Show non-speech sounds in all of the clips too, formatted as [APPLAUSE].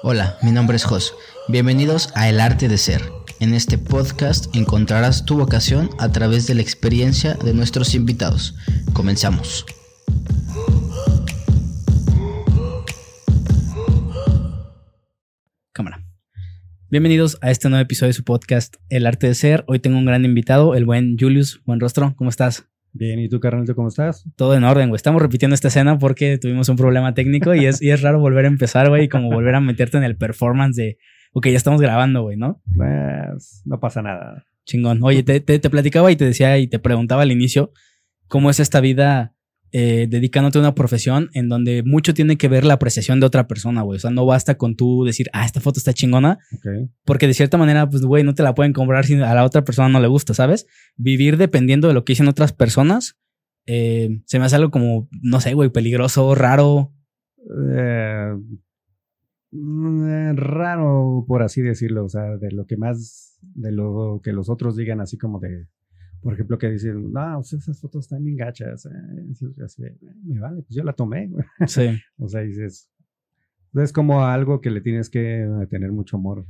Hola, mi nombre es Jos. Bienvenidos a El Arte de Ser. En este podcast encontrarás tu vocación a través de la experiencia de nuestros invitados. Comenzamos. Cámara. Bienvenidos a este nuevo episodio de su podcast El Arte de Ser. Hoy tengo un gran invitado, el buen Julius. Buen rostro, ¿cómo estás? Bien, ¿y tú, carnalito, cómo estás? Todo en orden, güey. Estamos repitiendo esta escena porque tuvimos un problema técnico y es, y es raro volver a empezar, güey, y como volver a meterte en el performance de, ok, ya estamos grabando, güey, ¿no? Pues, no pasa nada. Chingón. Oye, te, te, te platicaba y te decía y te preguntaba al inicio cómo es esta vida eh, dedicándote a una profesión en donde mucho tiene que ver la apreciación de otra persona, güey. O sea, no basta con tú decir, ah, esta foto está chingona, porque de cierta manera, pues, güey, no te la pueden comprar si a la otra persona no le gusta, ¿sabes? Vivir dependiendo de lo que dicen otras personas, eh, se me hace algo como, no sé, güey, peligroso, raro. Eh, raro, por así decirlo. O sea, de lo que más, de lo que los otros digan, así como de, por ejemplo, que dicen, no, esas fotos están bien gachas. eh", de, me vale, pues yo la tomé. güey". Sí. [LAUGHS] O sea, dices, es como algo que le tienes que tener mucho amor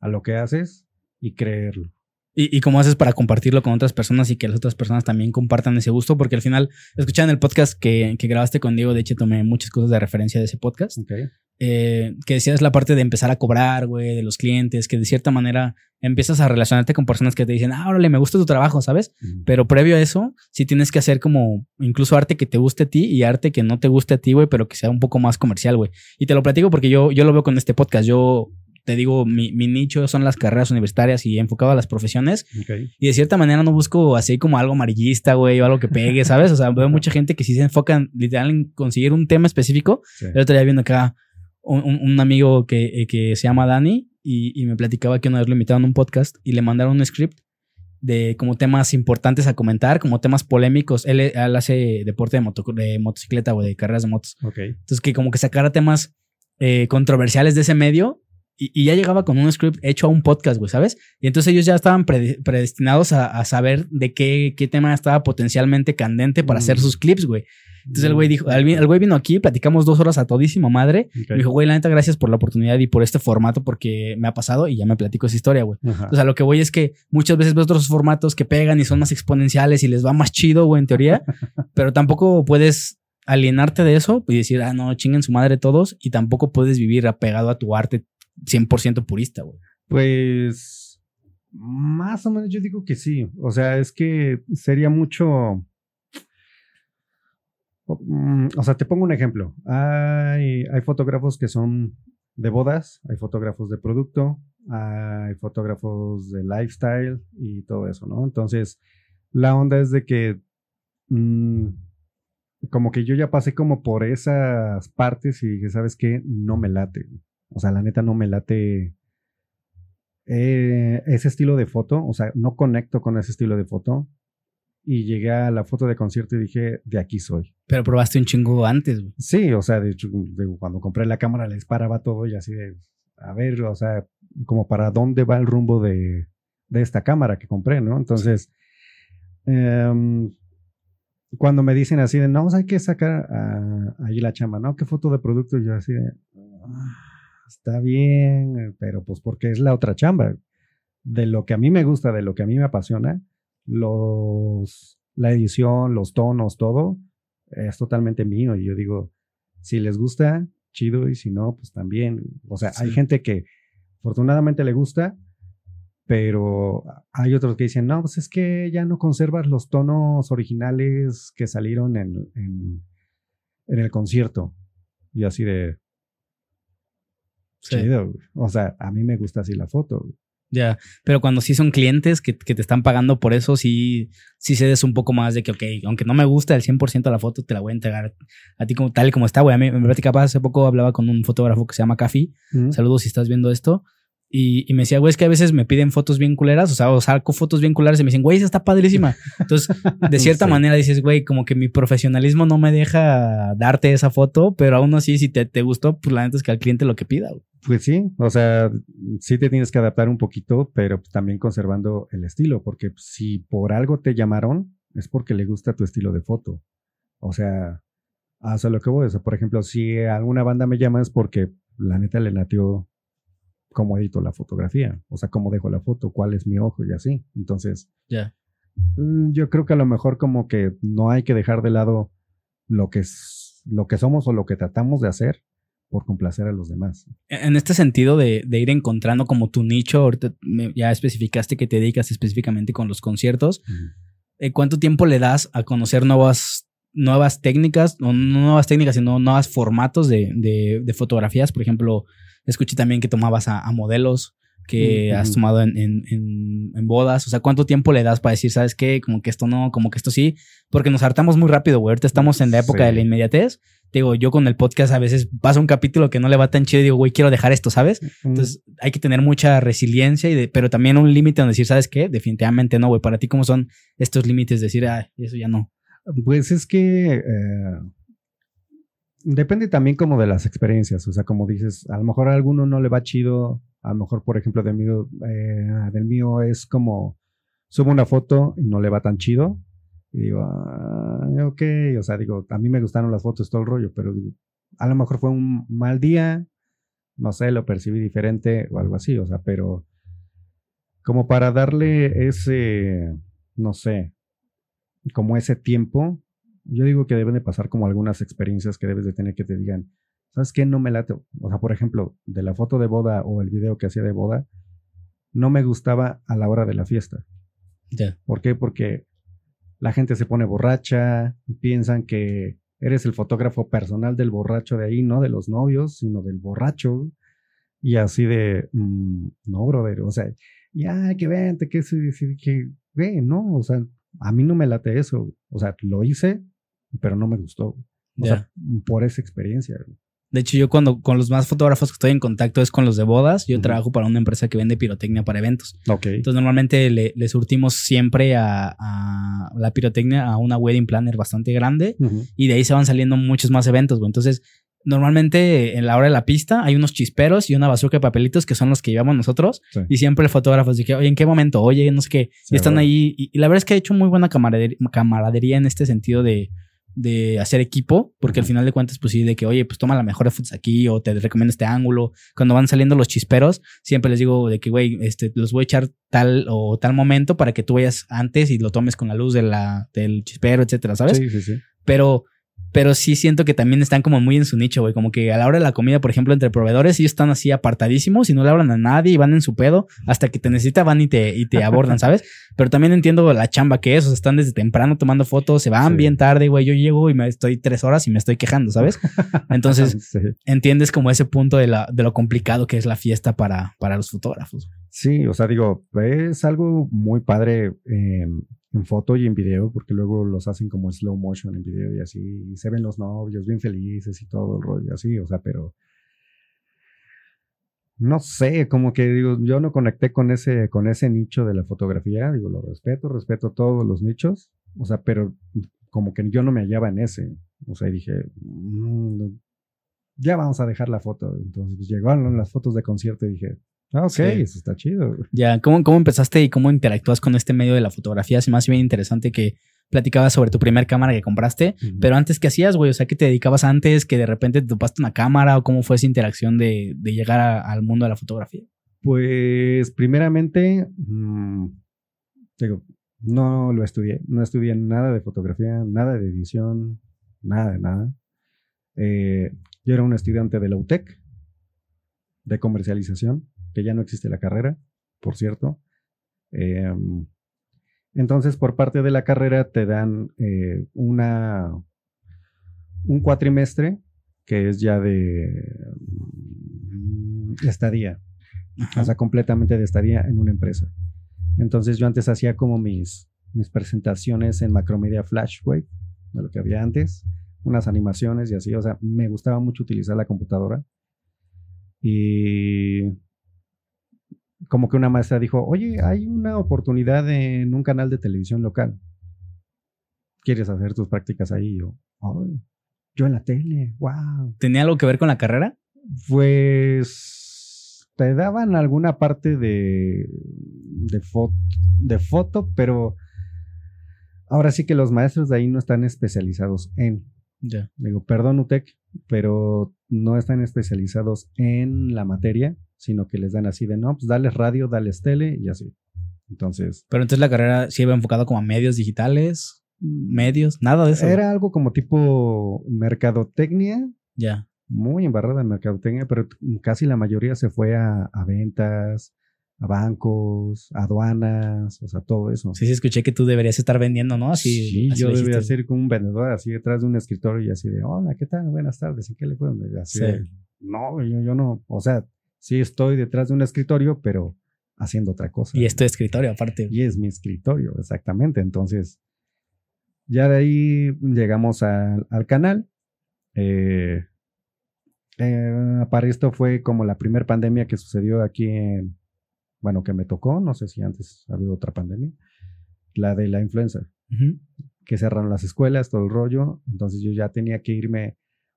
a lo que haces y creerlo. Y, y cómo haces para compartirlo con otras personas y que las otras personas también compartan ese gusto, porque al final, escuchaban el podcast que, que grabaste con Diego, de hecho tomé muchas cosas de referencia de ese podcast. Ok. Eh, que decías la parte de empezar a cobrar, güey, de los clientes, que de cierta manera empiezas a relacionarte con personas que te dicen, ah, órale, me gusta tu trabajo, ¿sabes? Pero previo a eso, sí tienes que hacer como incluso arte que te guste a ti y arte que no te guste a ti, güey, pero que sea un poco más comercial, güey. Y te lo platico porque yo, yo lo veo con este podcast. Yo te digo, mi, mi nicho son las carreras universitarias y enfocado a las profesiones. Y de cierta manera no busco así como algo amarillista, güey, o algo que pegue, [LAUGHS] ¿sabes? O sea, veo mucha gente que sí se enfocan literal en conseguir un tema específico Sí. el otro día viendo acá un, un- amigo que, eh, que se llama Dani y, y me platicaba que una vez lo invitaron a un podcast y le mandaron un script de como temas importantes a comentar, como temas polémicos. Él, él hace deporte de, moto- de motocicleta o de carreras de motos. Ok. Entonces que como que sacara temas eh, controversiales de ese medio y, y ya llegaba con un script hecho a un podcast, güey, ¿sabes? Y entonces ellos ya estaban prede- predestinados a, a saber de qué, qué tema estaba potencialmente candente para Mm. hacer sus clips, güey. Entonces el güey dijo, el, el güey vino aquí, platicamos dos horas a todísima madre. Me dijo, güey, la neta, gracias por la oportunidad y por este formato porque me ha pasado y ya me platico esa historia, güey. O sea, lo que voy es que muchas veces ves otros formatos que pegan y son más exponenciales y les va más chido, güey, en teoría, [LAUGHS] pero tampoco puedes alienarte de eso y decir, ah, no, chinguen su madre todos y tampoco puedes vivir apegado a tu arte 100% purista, güey. Pues más o menos yo digo que sí. O sea, es que sería mucho. Mm, O sea, te pongo un ejemplo. Hay, hay fotógrafos que son de bodas, hay fotógrafos de producto, hay fotógrafos de lifestyle y todo eso, ¿no? Entonces, la onda es de que mm, como que yo ya pasé como por esas partes y dije, ¿sabes qué? No me late. O sea, la neta no me late eh, ese estilo de foto, o sea, no conecto con ese estilo de foto. Y llegué a la foto de concierto y dije, de aquí soy. Pero probaste un chingo antes, güey. Sí, o sea, de hecho, de cuando compré la cámara les paraba todo y así de, a ver, o sea, como para dónde va el rumbo de, de esta cámara que compré, ¿no? Entonces, em, cuando me dicen así de, no, pues hay que sacar ah, ahí la chamba, ¿no? ¿Qué foto de producto? Y yo así de, "Ah, está bien, pero pues porque es la otra chamba. De lo que a mí me gusta, de lo que a mí me apasiona, los, la edición, los tonos, todo, es totalmente mío. Y yo digo, si les gusta, chido, y si no, pues también. O sea, hay gente que afortunadamente le gusta, pero hay otros que dicen, no, pues es que ya no conservas los tonos originales que salieron en, en, en el concierto. Y así de, Sí. chido. güey. O sea, a mí me gusta así la foto. güey. Ya, pero cuando sí son clientes que, que te están pagando por eso, sí, sí cedes un poco más de que, ok, aunque no me gusta el 100% la foto, te la voy a entregar a ti como tal y como está, güey. A mí me platicaba hace poco, hablaba con un fotógrafo que se llama Cafi. Saludos si estás viendo esto. Y, y me decía, güey, es que a veces me piden fotos bien culeras, o sea, o saco fotos bien culeras y me dicen, güey, esa está padrísima. Entonces, de [LAUGHS] cierta Sí. manera dices, güey, como que mi profesionalismo no me deja darte esa foto, pero aún así, si te, te gustó, pues la neta es que al cliente lo que pida, güey. Pues sí, o sea, sí te tienes que adaptar un poquito, pero también conservando el estilo, porque si por algo te llamaron, es porque le gusta tu estilo de foto. O sea, haz a lo que voy. O sea, por ejemplo, si alguna banda me llama es porque la neta le nació cómo edito la fotografía, o sea, cómo dejo la foto, cuál es mi ojo y así. Entonces, Ya. mm, yo creo que a lo mejor como que no hay que dejar de lado lo que es, lo que somos o lo que tratamos de hacer por complacer a los demás. En este sentido de, de ir encontrando como tu nicho, ahorita ya especificaste que te dedicas específicamente con los conciertos. eh, ¿Cuánto tiempo le das a conocer nuevas, nuevas técnicas, no nuevas técnicas, sino nuevos formatos de, de- de fotografías? Por ejemplo, escuché también que tomabas a, a modelos que has tomado en, en- en- en bodas. O sea, ¿cuánto tiempo le das para decir, sabes qué? Como que esto no, como que esto sí. Porque nos hartamos muy rápido, güey. Ahorita estamos en la época Sí. de la inmediatez. Digo, yo con el podcast a veces pasa un capítulo que no le va tan chido y digo, güey, quiero dejar esto, ¿sabes? Entonces hay que tener mucha resiliencia, y de- pero también un límite donde decir, ¿sabes qué? Definitivamente no, güey. Para ti, ¿cómo son estos límites? Decir, ah, eso ya no. Pues es que eh, depende también como de las experiencias, o sea, como dices, a lo mejor a alguno no le va chido, a lo mejor, por ejemplo, del mío, eh, del mío es como subo una foto y no le va tan chido, y digo, ah, ok, o sea, digo, a mí me gustaron las fotos, todo el rollo, pero digo, a lo mejor fue un mal día, no sé, lo percibí diferente o algo así, o sea, pero como para darle ese, no sé, como ese tiempo, yo digo que deben de pasar como algunas experiencias que debes de tener que te digan, ¿sabes qué? No me late. O sea, por ejemplo, de la foto de boda o el video que hacía de boda, no me gustaba a la hora de la fiesta. Ya. ¿Por qué? Porque la gente se pone borracha, piensan que eres el fotógrafo personal del borracho de ahí, no de los novios, sino del borracho. Y así de, mm, no, brother, o sea, ya, que vente, que, sí, que, güey, no, o sea, a mí no me late eso. O sea, lo hice, pero no me gustó. O sea, por esa experiencia. De hecho, yo cuando con los más fotógrafos que estoy en contacto es con los de bodas. Yo trabajo para una empresa que vende pirotecnia para eventos. Ok. Entonces, normalmente le, le surtimos siempre a, a la pirotecnia a una wedding planner bastante grande y de ahí se van saliendo muchos más eventos. Entonces, normalmente en la hora de la pista hay unos chisperos y una bazooka de papelitos que son los que llevamos nosotros. Sí. Y siempre el fotógrafo dice, oye, ¿en qué momento? Oye, no sé qué. Sí, y están bueno. ahí. Y, y la verdad es que ha hecho muy buena camaradería, camaradería en este sentido de, de hacer equipo, porque al final de cuentas, pues sí, de que, oye, pues toma la mejor fotos aquí o te recomiendo este ángulo. Cuando van saliendo los chisperos, siempre les digo de que, güey, este, los voy a echar tal o tal momento para que tú vayas antes y lo tomes con la luz de la, del chispero, etcétera, ¿sabes? Sí, sí, sí. Pero, pero sí siento que también están como muy en su nicho, güey. Como que a la hora de la comida, por ejemplo, entre proveedores, ellos están así apartadísimos y no le hablan a nadie y van en su pedo. Hasta que te necesita, van y te, y te abordan, ¿sabes? [LAUGHS] Pero también entiendo la chamba que es. O sea, están desde temprano tomando fotos, se van Sí. bien tarde, güey. Yo llego y me estoy tres horas y me estoy quejando, ¿sabes? [LAUGHS] Entonces, Sí. entiendes como ese punto de, la, de lo complicado que es la fiesta para, para los fotógrafos. Sí, o sea, digo, es algo muy padre en, en foto y en video, porque luego los hacen como slow motion en video y así, y se ven los novios bien felices y todo el rollo así, o sea, pero no sé, como que digo, yo no conecté con ese, con ese nicho de la fotografía, digo, lo respeto, respeto todos los nichos, o sea, pero como que yo no me hallaba en ese, o sea, dije, "Mm, ya vamos a dejar la foto, entonces pues, llegaron las fotos de concierto y dije, ah, ok, Sí. eso está chido. Ya, ¿cómo, ¿cómo empezaste y cómo interactúas con este medio de la fotografía? Me hace bien interesante que platicabas sobre tu primer cámara que compraste. Pero antes, ¿qué hacías, güey? O sea, ¿qué te dedicabas antes? ¿Que de repente te topaste una cámara? ¿O cómo fue esa interacción de, de llegar a- al mundo de la fotografía? Pues primeramente, mm, digo, no lo estudié, no estudié nada de fotografía, nada de edición, nada de nada. Eh, yo era un estudiante de la UTEC, de comercialización, que ya no existe la carrera, por cierto. Eh, entonces, por parte de la carrera te dan eh, una, un cuatrimestre que es ya de mm, estadía o sea, completamente de estadía en una empresa. Entonces yo antes hacía como mis, mis presentaciones en Macromedia Flash, güey, de lo que había antes, unas animaciones y así, o sea, me gustaba mucho utilizar la computadora. Y como que una maestra dijo, oye, hay una oportunidad en un canal de televisión local. ¿Quieres hacer tus prácticas ahí? Yo, "Ay, yo en la tele, wow. ¿Tenía algo que ver con la carrera? Pues te daban alguna parte de, de, fo- de foto, pero ahora sí que los maestros de ahí no están especializados en. Ya. Digo, perdón, UTEC, pero no están especializados en la materia, sino que les dan así de, no, pues dales radio, dales tele y así. Entonces, Pero entonces la carrera sí iba enfocada como a medios digitales, medios, nada de eso. era algo como tipo mercadotecnia, Ya. muy embarrada en mercadotecnia, pero casi la mayoría se fue a, a ventas, a bancos, aduanas, o sea, todo eso. Sí, sí, escuché que tú deberías estar vendiendo, ¿no? Así, Sí, así yo debería ser como un vendedor así detrás de un escritorio y así de, hola, ¿qué tal? Buenas tardes, ¿en qué le puedo? Así Sí. de, no, yo, yo no, o sea, sí estoy detrás de un escritorio, pero haciendo otra cosa. Y es tu escritorio, aparte. Y es mi escritorio, exactamente. Entonces, ya de ahí llegamos al- al canal. Eh, eh, para esto fue como la primera pandemia que sucedió aquí en, bueno, que me tocó, no sé si antes ha habido otra pandemia, la de la influenza, que cerraron las escuelas, todo el rollo. Entonces yo ya tenía que irme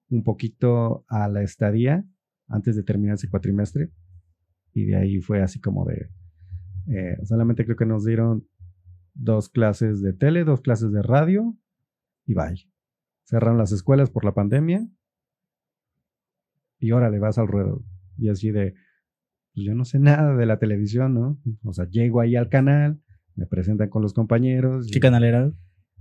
un poquito a la estadía antes de terminar ese cuatrimestre. Y de ahí fue así como de, eh, solamente creo que nos dieron dos clases de tele, dos clases de radio y bye. Cerraron las escuelas por la pandemia y ahora le vas al ruedo. Y así de, pues yo no sé nada de la televisión, ¿no? O sea, llego ahí al canal, me presentan con los compañeros. y- ¿Qué canal era?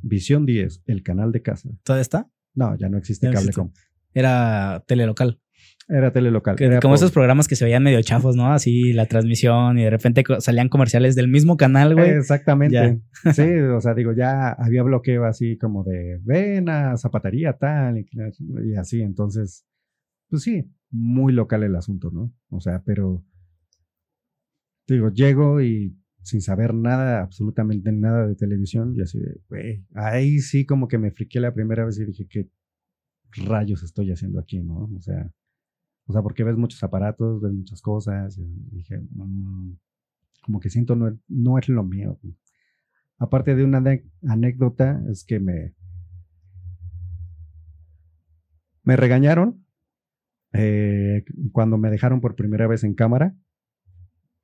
Visión 10, el canal de casa. ¿Todavía está? No, ya no existe no Cablecom. Era telelocal. Era telelocal. Era como por- esos programas que se veían medio chafos, ¿no? Así la transmisión y de repente salían comerciales del mismo canal, güey. Exactamente. Sí, o sea, digo, ya había bloqueo así como de ven a zapatería tal y, y así. Entonces, pues sí, muy local el asunto, ¿no? O sea, pero digo, llego y sin saber nada, absolutamente nada de televisión, y así de, güey, ahí sí como que me friqué la primera vez y dije, ¿qué rayos estoy haciendo aquí, no? O sea, o sea, porque ves muchos aparatos, ves muchas cosas, y dije, "Mm, como que siento no, no es lo mío. Aparte de una anécdota, es que me, me regañaron eh, cuando me dejaron por primera vez en cámara.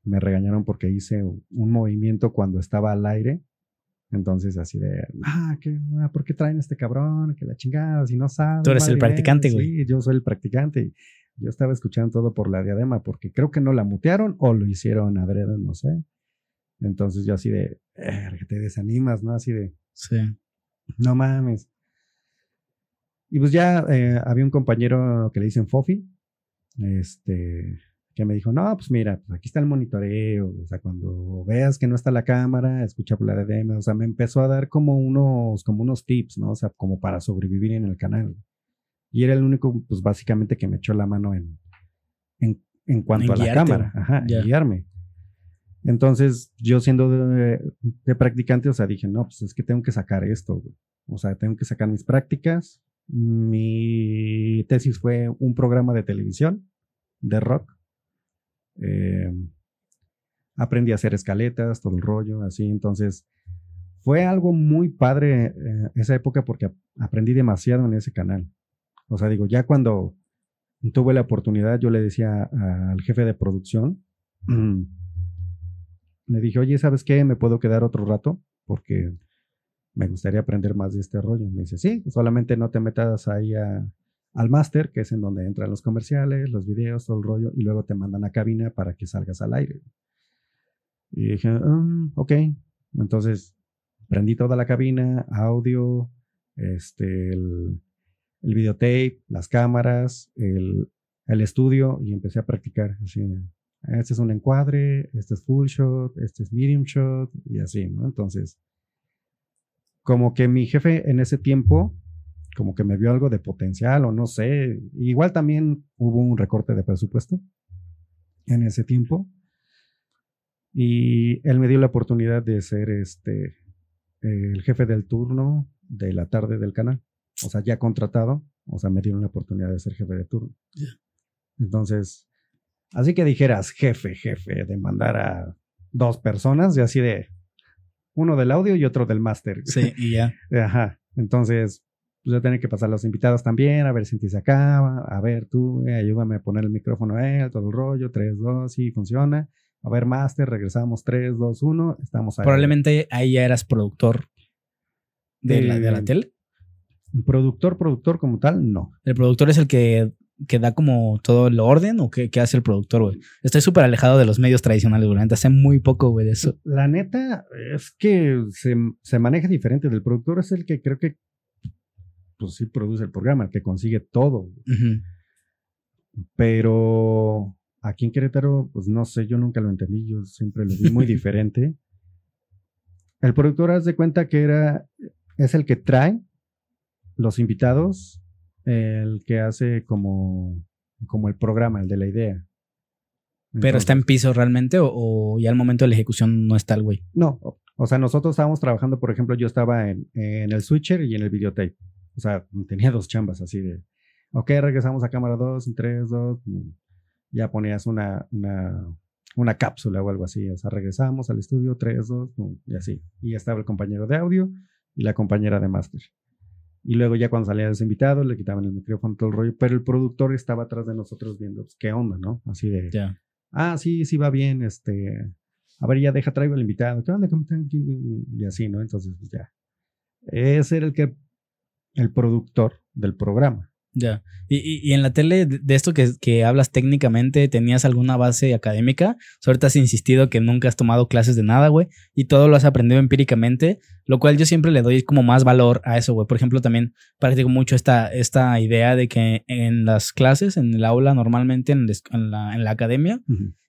Me regañaron porque hice un movimiento cuando estaba al aire. Entonces, así de, ah, ¿qué, ah, ¿por qué traen a este cabrón? Que la chingada, si no sabe. Tú eres el practicante, mía". güey. Sí, yo soy el practicante. y Yo estaba escuchando todo por la diadema porque creo que no la mutearon o lo hicieron adrede, no sé. Entonces yo así de, "Erga, te desanimas, ¿no? Así de, Sí. no mames. Y pues ya eh, había un compañero que le dicen Fofi, este, que me dijo, no, pues mira, pues aquí está el monitoreo, o sea, cuando veas que no está la cámara, escucha por la DDM, o sea, me empezó a dar como unos, como unos tips, ¿no? O sea, como para sobrevivir en el canal. Y era el único, pues básicamente que me echó la mano en, en, en cuanto En a la cámara, ajá, en guiarme. Entonces, yo siendo de, de practicante, o sea, dije, no, pues es que tengo que sacar esto, güey. O sea, tengo que sacar mis prácticas. Mi tesis fue un programa de televisión de rock. Eh, aprendí a hacer escaletas, todo el rollo, así. Entonces, fue algo muy padre eh, esa época porque ap- aprendí demasiado en ese canal. O sea, digo, ya cuando tuve la oportunidad, yo le decía al jefe de producción, [CLEARS THROAT] le dije, oye, ¿sabes qué? ¿Me puedo quedar otro rato? Porque me gustaría aprender más de este rollo. Me dice, sí, solamente no te metas ahí al máster, que es en donde entran los comerciales, los videos, todo el rollo, y luego te mandan a cabina para que salgas al aire. Y dije, "Mm, ok. Entonces, prendí toda la cabina, audio, este, el, el videotape, las cámaras, el, estudio, y empecé a practicar. Así, este es un encuadre, este es full shot, este es medium shot, y así, ¿no? Entonces, como que mi jefe en ese tiempo, como que me vio algo de potencial o no sé, igual también hubo un recorte de presupuesto en ese tiempo. Y él me dio la oportunidad de ser este el jefe del turno de la tarde del canal. O sea, ya contratado. O sea, me dieron la oportunidad de ser jefe de turno. Entonces, así que dijeras jefe, jefe, de mandar a dos personas y así de uno del audio y otro del máster. Sí, y ya. [LAUGHS] Ajá. Entonces, pues yo tenía que pasar a los invitados también, a ver si se acaba, a ver tú, eh, ayúdame a poner el micrófono a él, todo el rollo, 3, 2, sí, funciona. A ver, máster, regresamos 3, 2, 1, estamos ahí. Probablemente ahí ya eras productor de, la, de la Eh, tele. Productor, productor como tal, no. El productor es el que, que da como todo el orden o qué, qué hace el productor, güey. Estoy súper alejado de los medios tradicionales, güey. Sé muy poco, güey, de eso. La neta es que se, se maneja diferente. Del productor es el que creo que, pues sí, produce el programa, el que consigue todo. Pero aquí en Querétaro, pues no sé, yo nunca lo entendí, yo siempre lo vi muy [LAUGHS] diferente. El productor, haz de cuenta que era, es el que trae los invitados, el que hace como, como el programa, el de la idea. Pero está en piso realmente o, o ya al momento de la ejecución no está el güey. No, o- sea, nosotros estábamos trabajando, por ejemplo, yo estaba en, en el switcher y en el videotape. O sea, tenía dos chambas así de, ok, regresamos a cámara 2, en 3, 2, ya ponías una, una, una cápsula o algo así. O sea, regresamos al estudio, 3, 2, y así. Y ya estaba el compañero de audio y la compañera de máster. Y luego ya cuando salían los invitados, le quitaban el micrófono, todo el rollo, pero el productor estaba atrás de nosotros viendo, pues, qué onda, ¿no? Así de, ah, sí, sí va bien, este, a ver, ya deja, traigo al invitado, ¿qué onda? ¿Cómo están? Y así, ¿no? Entonces, pues ya. Ese era el que, el productor del programa. Ya. Y, y, y en la tele, de esto que, que hablas técnicamente, ¿tenías alguna base académica? Ahorita has insistido que nunca has tomado clases de nada, güey, y todo lo has aprendido empíricamente, lo cual yo siempre le doy como más valor a eso, güey. Por ejemplo, también practico mucho esta, esta idea de que en las clases, en el aula, normalmente en, la en la, en la academia,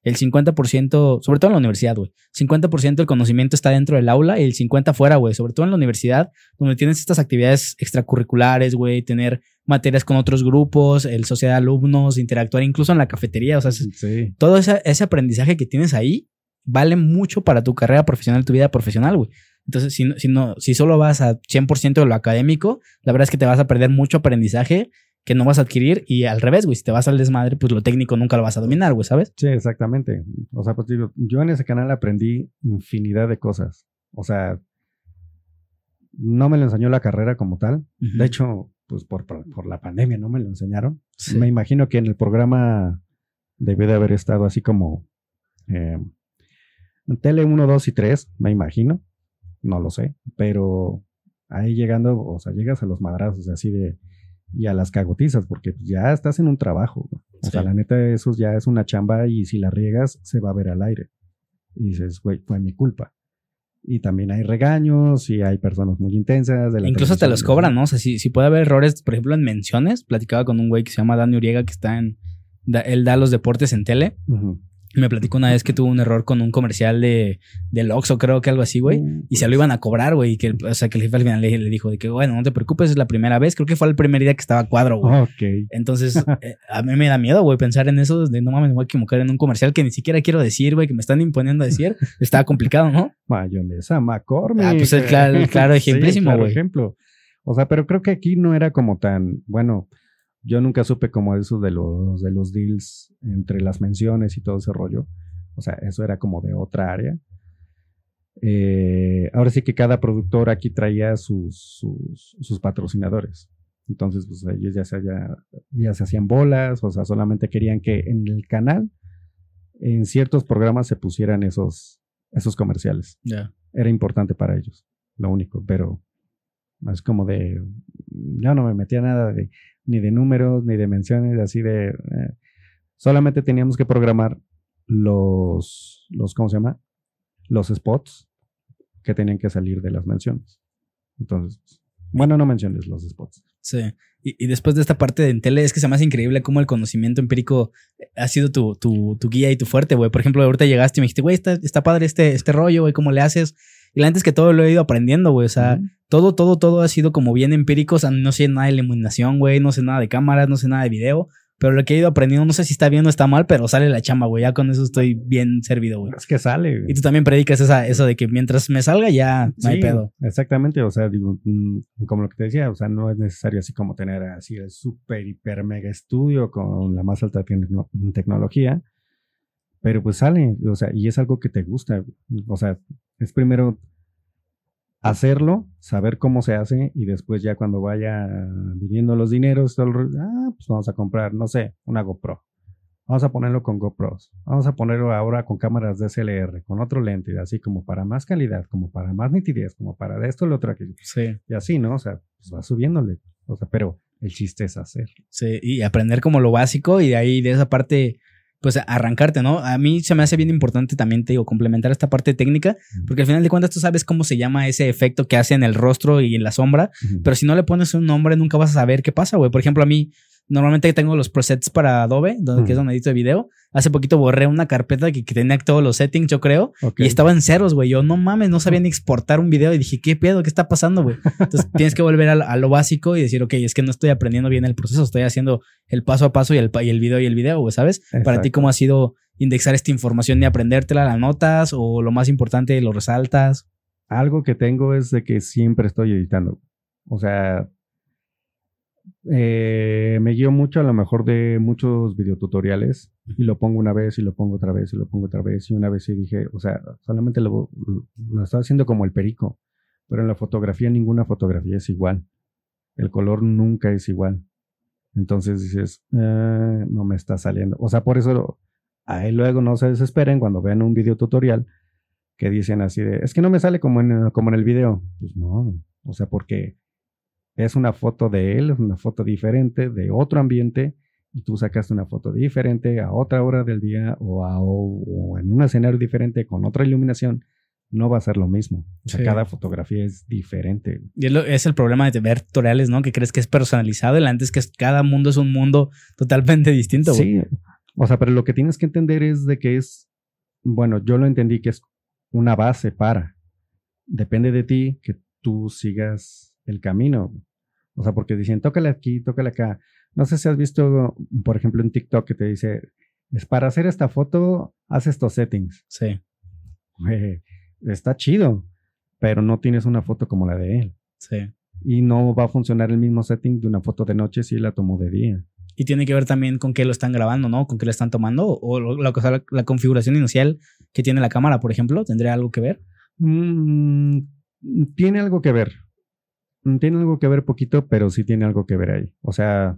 el 50%, sobre todo en la universidad, güey, 50% del conocimiento está dentro del aula y el 50% fuera, güey, sobre todo en la universidad, donde tienes estas actividades extracurriculares, güey, tener materias con otros grupos, el sociedad de alumnos, interactuar incluso en la cafetería, o sea, Sí. todo ese, ese aprendizaje que tienes ahí vale mucho para tu carrera profesional, tu vida profesional, güey. Entonces, si, no- si, no, si solo vas a 100% de lo académico, la verdad es que te vas a perder mucho aprendizaje que no vas a adquirir y al revés, güey, si te vas al desmadre, pues lo técnico nunca lo vas a dominar, güey, ¿sabes? Sí, exactamente. O sea, pues digo, yo en ese canal aprendí infinidad de cosas. O sea, no me lo enseñó la carrera como tal. De hecho, pues por, por, por la pandemia no me lo enseñaron. Sí. Me imagino que en el programa debió de haber estado así como eh, en Tele 1, 2 y 3, me imagino. No lo sé, pero ahí llegando, o sea, llegas a los madrazos así de y a las cagotizas, porque pues, ya estás en un trabajo. ¿no? O sea, la neta, eso ya es una chamba y si la riegas, se va a ver al aire. Y dices, güey, fue mi culpa. Y también hay regaños y hay personas muy intensas. De la Incluso te los cobran, ¿no? O sea, si, si puede haber errores, por ejemplo, en menciones, platicaba con un güey que se llama Dani Uriega, que está en, da- él da los deportes en tele, y me platicó una vez que tuvo un error con un comercial de, del Oxxo, creo que algo así, güey. Uh, Y se lo iban a cobrar, güey. y Que, el- o sea, que el jefe al final le, le dijo de que, bueno, no te preocupes, es la primera vez. Creo que fue el primer día que estaba a cuadro, güey. Ok. Entonces, [LAUGHS] eh, a mí me da miedo, güey, pensar en eso de no mames, me voy a equivocar en un comercial que ni siquiera quiero decir, güey, que me están imponiendo a decir. [LAUGHS] Está complicado, ¿no? Mayonesa McCormick. Ah, pues el claro- el claro [LAUGHS] Sí, ejemplísimo, claro güey. ejemplo. O sea, pero creo que aquí no era como tan, bueno, yo nunca supe como eso de los, de los deals entre las menciones y todo ese rollo. O sea, eso era como de otra área. Eh, ahora sí que cada productor aquí traía sus, sus, sus patrocinadores. Entonces, pues ellos ya se, ya, ya se hacían bolas, o sea, solamente querían que en el canal, en ciertos programas se pusieran esos, esos comerciales Ya. era importante para ellos, lo único, pero es como de, yo no me metía nada de, ni de números, ni de menciones, así de, eh, solamente teníamos que programar los, los, ¿cómo se llama? Los spots que tenían que salir de las menciones. Entonces, bueno, no menciones los spots. Sí. Y, y después de esta parte de en tele, es que se me hace increíble cómo el conocimiento empírico ha sido tu, tu, tu guía y tu fuerte, güey. Por ejemplo, ahorita llegaste y me dijiste, güey, está, está padre este, este rollo, güey, ¿cómo le haces? Y la neta es que todo lo he ido aprendiendo, güey. O sea, todo, todo, todo ha sido como bien empírico. O sea, no sé nada de iluminación, güey. No sé nada de cámaras, no sé nada de video. Pero lo que he ido aprendiendo, no sé si está bien o está mal, pero sale la chamba, güey. Ya con eso estoy bien servido, güey. Es que sale. güey. Y tú también predicas esa, eso de que mientras me salga ya no hay pedo. Exactamente, o sea, digo, mm, como lo que te decía, o sea, no es necesario así como tener así el super, hiper, mega estudio con la más alta tecno- tecnología, pero pues sale, o sea, y es algo que te gusta, o sea, es primero hacerlo, saber cómo se hace y después ya cuando vaya viniendo los dineros, todo el ah, pues vamos a comprar, no sé, una GoPro. Vamos a ponerlo con GoPros. Vamos a ponerlo ahora con cámaras DSLR, con otro lente, así como para más calidad, como para más nitidez, como para de esto, lo otro, aquello. Sí. Y así, ¿no? O sea, pues va subiéndole. O sea, pero el chiste es hacer. Sí, y aprender como lo básico y de ahí, de esa parte, pues arrancarte, ¿no? A mí se me hace bien importante también, te digo, complementar esta parte técnica, porque al final de cuentas tú sabes cómo se llama ese efecto que hace en el rostro y en la sombra, pero si no le pones un nombre nunca vas a saber qué pasa, güey. Por ejemplo, a mí Normalmente tengo los presets para Adobe, donde, que es donde edito de video. Hace poquito borré una carpeta que, tenía todos los settings, yo creo, y estaba en ceros, güey. Yo no mames, no sabía [LAUGHS] ni exportar un video y dije, ¿qué pedo? ¿Qué está pasando, güey? Entonces [LAUGHS] tienes que volver a, lo básico y decir, ok, es que no estoy aprendiendo bien el proceso, estoy haciendo el paso a paso y el, y el video y el video, güey, ¿sabes? Para ti, ¿cómo ha sido indexar esta información y aprendértela, la notas o lo más importante, lo resaltas? Algo que tengo es de que siempre estoy editando. O sea, eh, me guío mucho a lo mejor de muchos videotutoriales y lo pongo una vez y lo pongo otra vez y lo pongo otra vez y una vez y dije, o sea, solamente lo, lo estaba haciendo como el perico, pero en la fotografía ninguna fotografía es igual. El color nunca es igual. Entonces dices, eh, no me está saliendo. O sea, por eso ahí luego no se desesperen cuando vean un videotutorial que dicen así de, es que no me sale como en, como en el video. Pues no, o sea, porque es una foto de él, es una foto diferente de otro ambiente y tú sacaste una foto diferente a otra hora del día o, en un escenario diferente con otra iluminación, no va a ser lo mismo. O sea, cada fotografía es diferente. Y es, el problema de ver tutoriales, ¿no? Que crees que es personalizado y antes que cada mundo es un mundo totalmente distinto. Sí, o sea, pero lo que tienes que entender es de que es, bueno, yo lo entendí que es una base para. Depende de ti que tú sigas el camino. O sea, porque dicen, tócale aquí, tócale acá. No sé si has visto, por ejemplo, en TikTok que te dice, es para hacer esta foto, haz estos settings. Sí. está chido, pero no tienes una foto como la de él. Sí. Y no va a funcionar el mismo setting de una foto de noche si la tomó de día. Y tiene que ver también con qué lo están grabando, ¿no? Con qué lo están tomando. O la, la, la configuración inicial que tiene la cámara, por ejemplo, ¿tendría algo que ver? Mm, tiene algo que ver. Mm, tiene algo que ver poquito, pero sí tiene algo que ver ahí. O sea,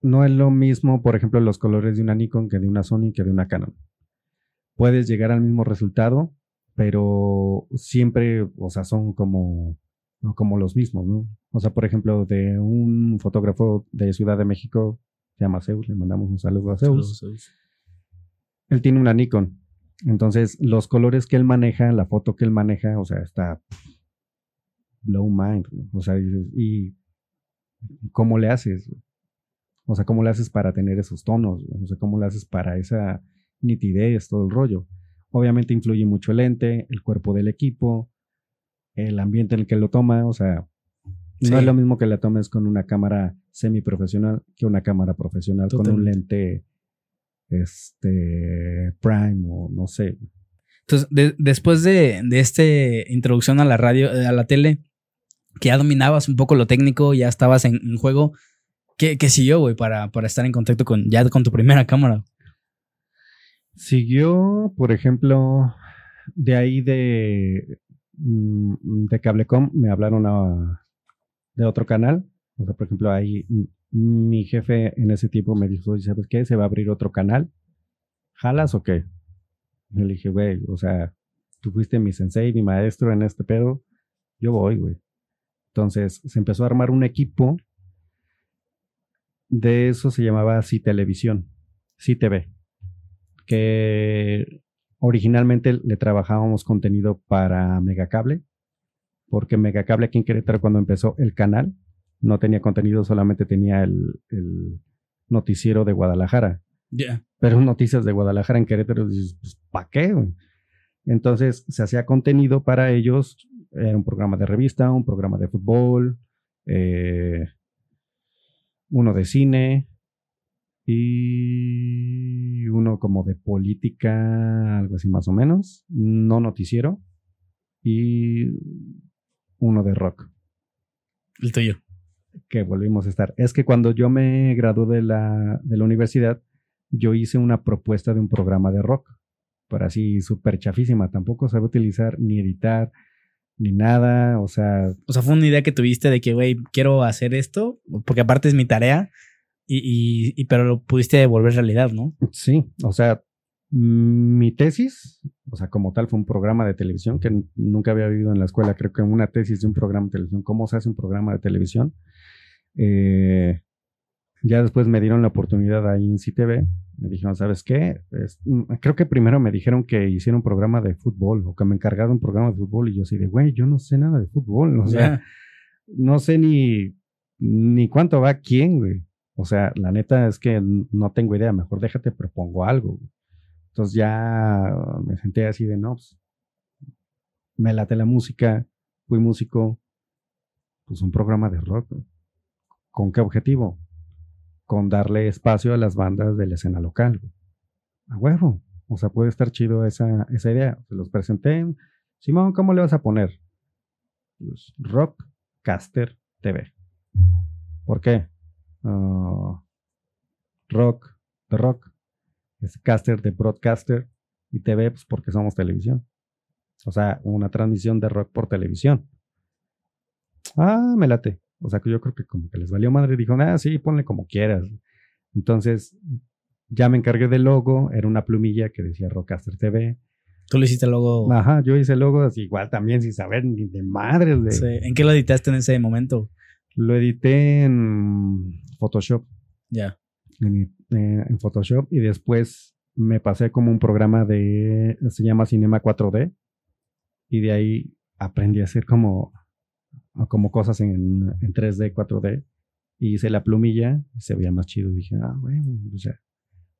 no es lo mismo, por ejemplo, los colores de una Nikon que de una Sony que de una Canon. Puedes llegar al mismo resultado, pero siempre, o sea, son como, como los mismos, ¿no? O sea, por ejemplo, de un fotógrafo de Ciudad de México, se llama Zeus, le mandamos un saludo a Zeus. Él tiene una Nikon. Entonces, los colores que él maneja, la foto que él maneja, o sea, está blow mind. O sea, y cómo le haces, o sea, cómo le haces para tener esos tonos, o sea, cómo le haces para esa nitidez, todo el rollo. Obviamente influye mucho el lente, el cuerpo del equipo, el ambiente en el que lo toma, o sea, no es lo mismo que la tomes con una cámara semiprofesional que una cámara profesional con un lente este prime o no sé. Entonces, después de, de esta introducción a la radio, a la tele, que ya dominabas un poco lo técnico, ya estabas en, juego. ¿Qué, ¿Qué, siguió, güey, para, para estar en contacto con ya con tu primera cámara? Siguió, por ejemplo, de ahí de, mm, de Cablecom me hablaron de otro canal. O sea, por ejemplo, ahí mi jefe en ese tiempo me dijo, ¿sabes qué? Se va a abrir otro canal. ¿Jalas o qué? Yo le dije, güey, o sea, tú fuiste mi sensei, mi maestro en este pedo. Yo voy, güey. Entonces se empezó a armar un equipo. De eso se llamaba Sí Televisión, TV, que originalmente le trabajábamos contenido para Megacable, porque Megacable aquí en Querétaro cuando empezó el canal no tenía contenido, solamente tenía el, noticiero de Guadalajara. Pero noticias de Guadalajara en Querétaro, pues, ¿para qué? Entonces se hacía contenido para ellos era un programa de revista, un programa de fútbol, eh, uno de cine y uno como de política, algo así más o menos, no noticiero, y uno de rock. El tuyo. Que volvimos a estar. Es que cuando yo me gradué de la, de la universidad, yo hice una propuesta de un programa de rock, pero así súper chafísima. Tampoco sabe utilizar ni editar, ni nada, o sea... O sea, fue una idea que tuviste de que, güey, quiero hacer esto, porque aparte es mi tarea, y, y, pero lo pudiste devolver realidad, ¿no? Sí, o sea, Mi tesis, o sea, como tal, fue un programa de televisión que nunca había vivido en la escuela. Creo que una tesis de un programa de televisión, cómo se hace un programa de televisión. Eh, ya después me dieron la oportunidad ahí en CTV. Me dijeron, ¿sabes qué? Mm, creo que primero me dijeron que hiciera un programa de fútbol o que me encargaron un programa de fútbol. Y yo así de, güey, yo no sé nada de fútbol. O sea, no sé ni, ni cuánto va quién, güey. O sea, la neta es que no tengo idea. Mejor déjate, propongo algo. Entonces ya me senté así de, no, pues, me late la música, fui músico, pues un programa de rock. ¿Con qué objetivo? Con darle espacio a las bandas de la escena local. A huevo. O sea, puede estar chido esa, esa idea. Se los presenté. Simón, ¿cómo le vas a poner? Pues, Rockcaster TV. ¿Por qué? Ah, rock, de rock, es caster de broadcaster y TV, pues porque somos televisión. O sea, una transmisión de rock por televisión. Ah, me late. O sea, que yo creo que como que les valió madre. Dijo, ah, sí, ponle como quieras. Entonces, ya me encargué del logo. Era una plumilla que decía Rockcaster TV. Tú le hiciste el logo. Ajá, yo hice el logo igual también sin saber ni de madres. De... Sí. ¿En qué lo editaste en ese momento? Lo edité en Photoshop. Ya. Eh, en, Photoshop y después me pasé como un programa de, se llama Cinema 4D y de ahí aprendí a hacer como, como cosas en, en 3D, 4D y hice la plumilla se veía más chido. dije, ah, bueno, o sea,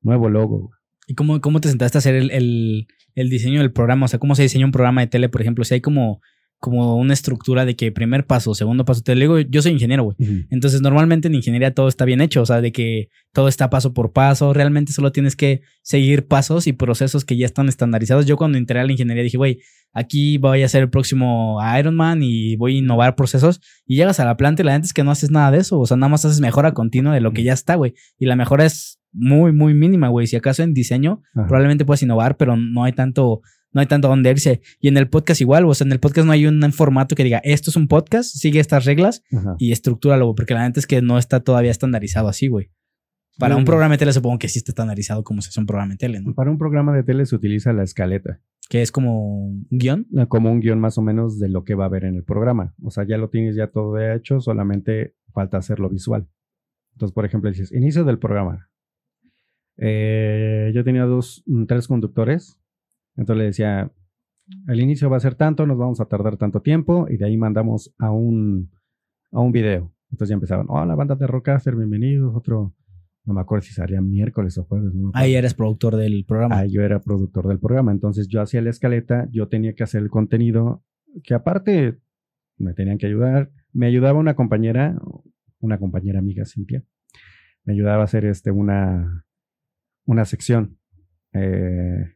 nuevo logo. ¿Y cómo, cómo te sentaste a hacer el, el, el diseño del programa? O sea, ¿cómo se diseña un programa de tele, por ejemplo? Si hay como como una estructura de que primer paso, segundo paso. Te digo, yo soy ingeniero, güey. Entonces, normalmente en ingeniería todo está bien hecho, o sea, de que todo está paso por paso. Realmente solo tienes que seguir pasos y procesos que ya están estandarizados. Yo cuando entré a la ingeniería dije, güey, aquí voy a ser el próximo Iron Man y voy a innovar procesos. Y llegas a la planta y la gente es que no haces nada de eso. O sea, nada más haces mejora continua de lo que ya está, güey. Y la mejora es muy, muy mínima, güey. Si acaso en diseño, probablemente puedes innovar, pero no hay tanto no hay tanto donde irse. Y en el podcast igual, o sea, en el podcast no hay un formato que diga, esto es un podcast, sigue estas reglas y estructúralo, porque la gente es que no está todavía estandarizado así, güey. Para un programa de tele supongo que sí está estandarizado como se hace un programa de tele, ¿no? Para un programa de tele se utiliza la escaleta. Que es como un guion. Como un guion más o menos de lo que va a haber en el programa. O sea, ya lo tienes ya todo hecho, solamente falta hacerlo visual. Entonces, por ejemplo, dices, inicio del programa. Eh, yo tenía dos, tres conductores entonces le decía, el inicio va a ser tanto, nos vamos a tardar tanto tiempo y de ahí mandamos a un, a un video. Entonces ya empezaban, hola banda de Rockcaster, bienvenidos, otro, no me acuerdo si sería miércoles o jueves. ahí eres productor del programa. Ahí yo era productor del programa, entonces yo hacía la escaleta, yo tenía que hacer el contenido, que aparte me tenían que ayudar, me ayudaba una compañera, una compañera amiga Cintia, me ayudaba a hacer este, una, una sección. Eh,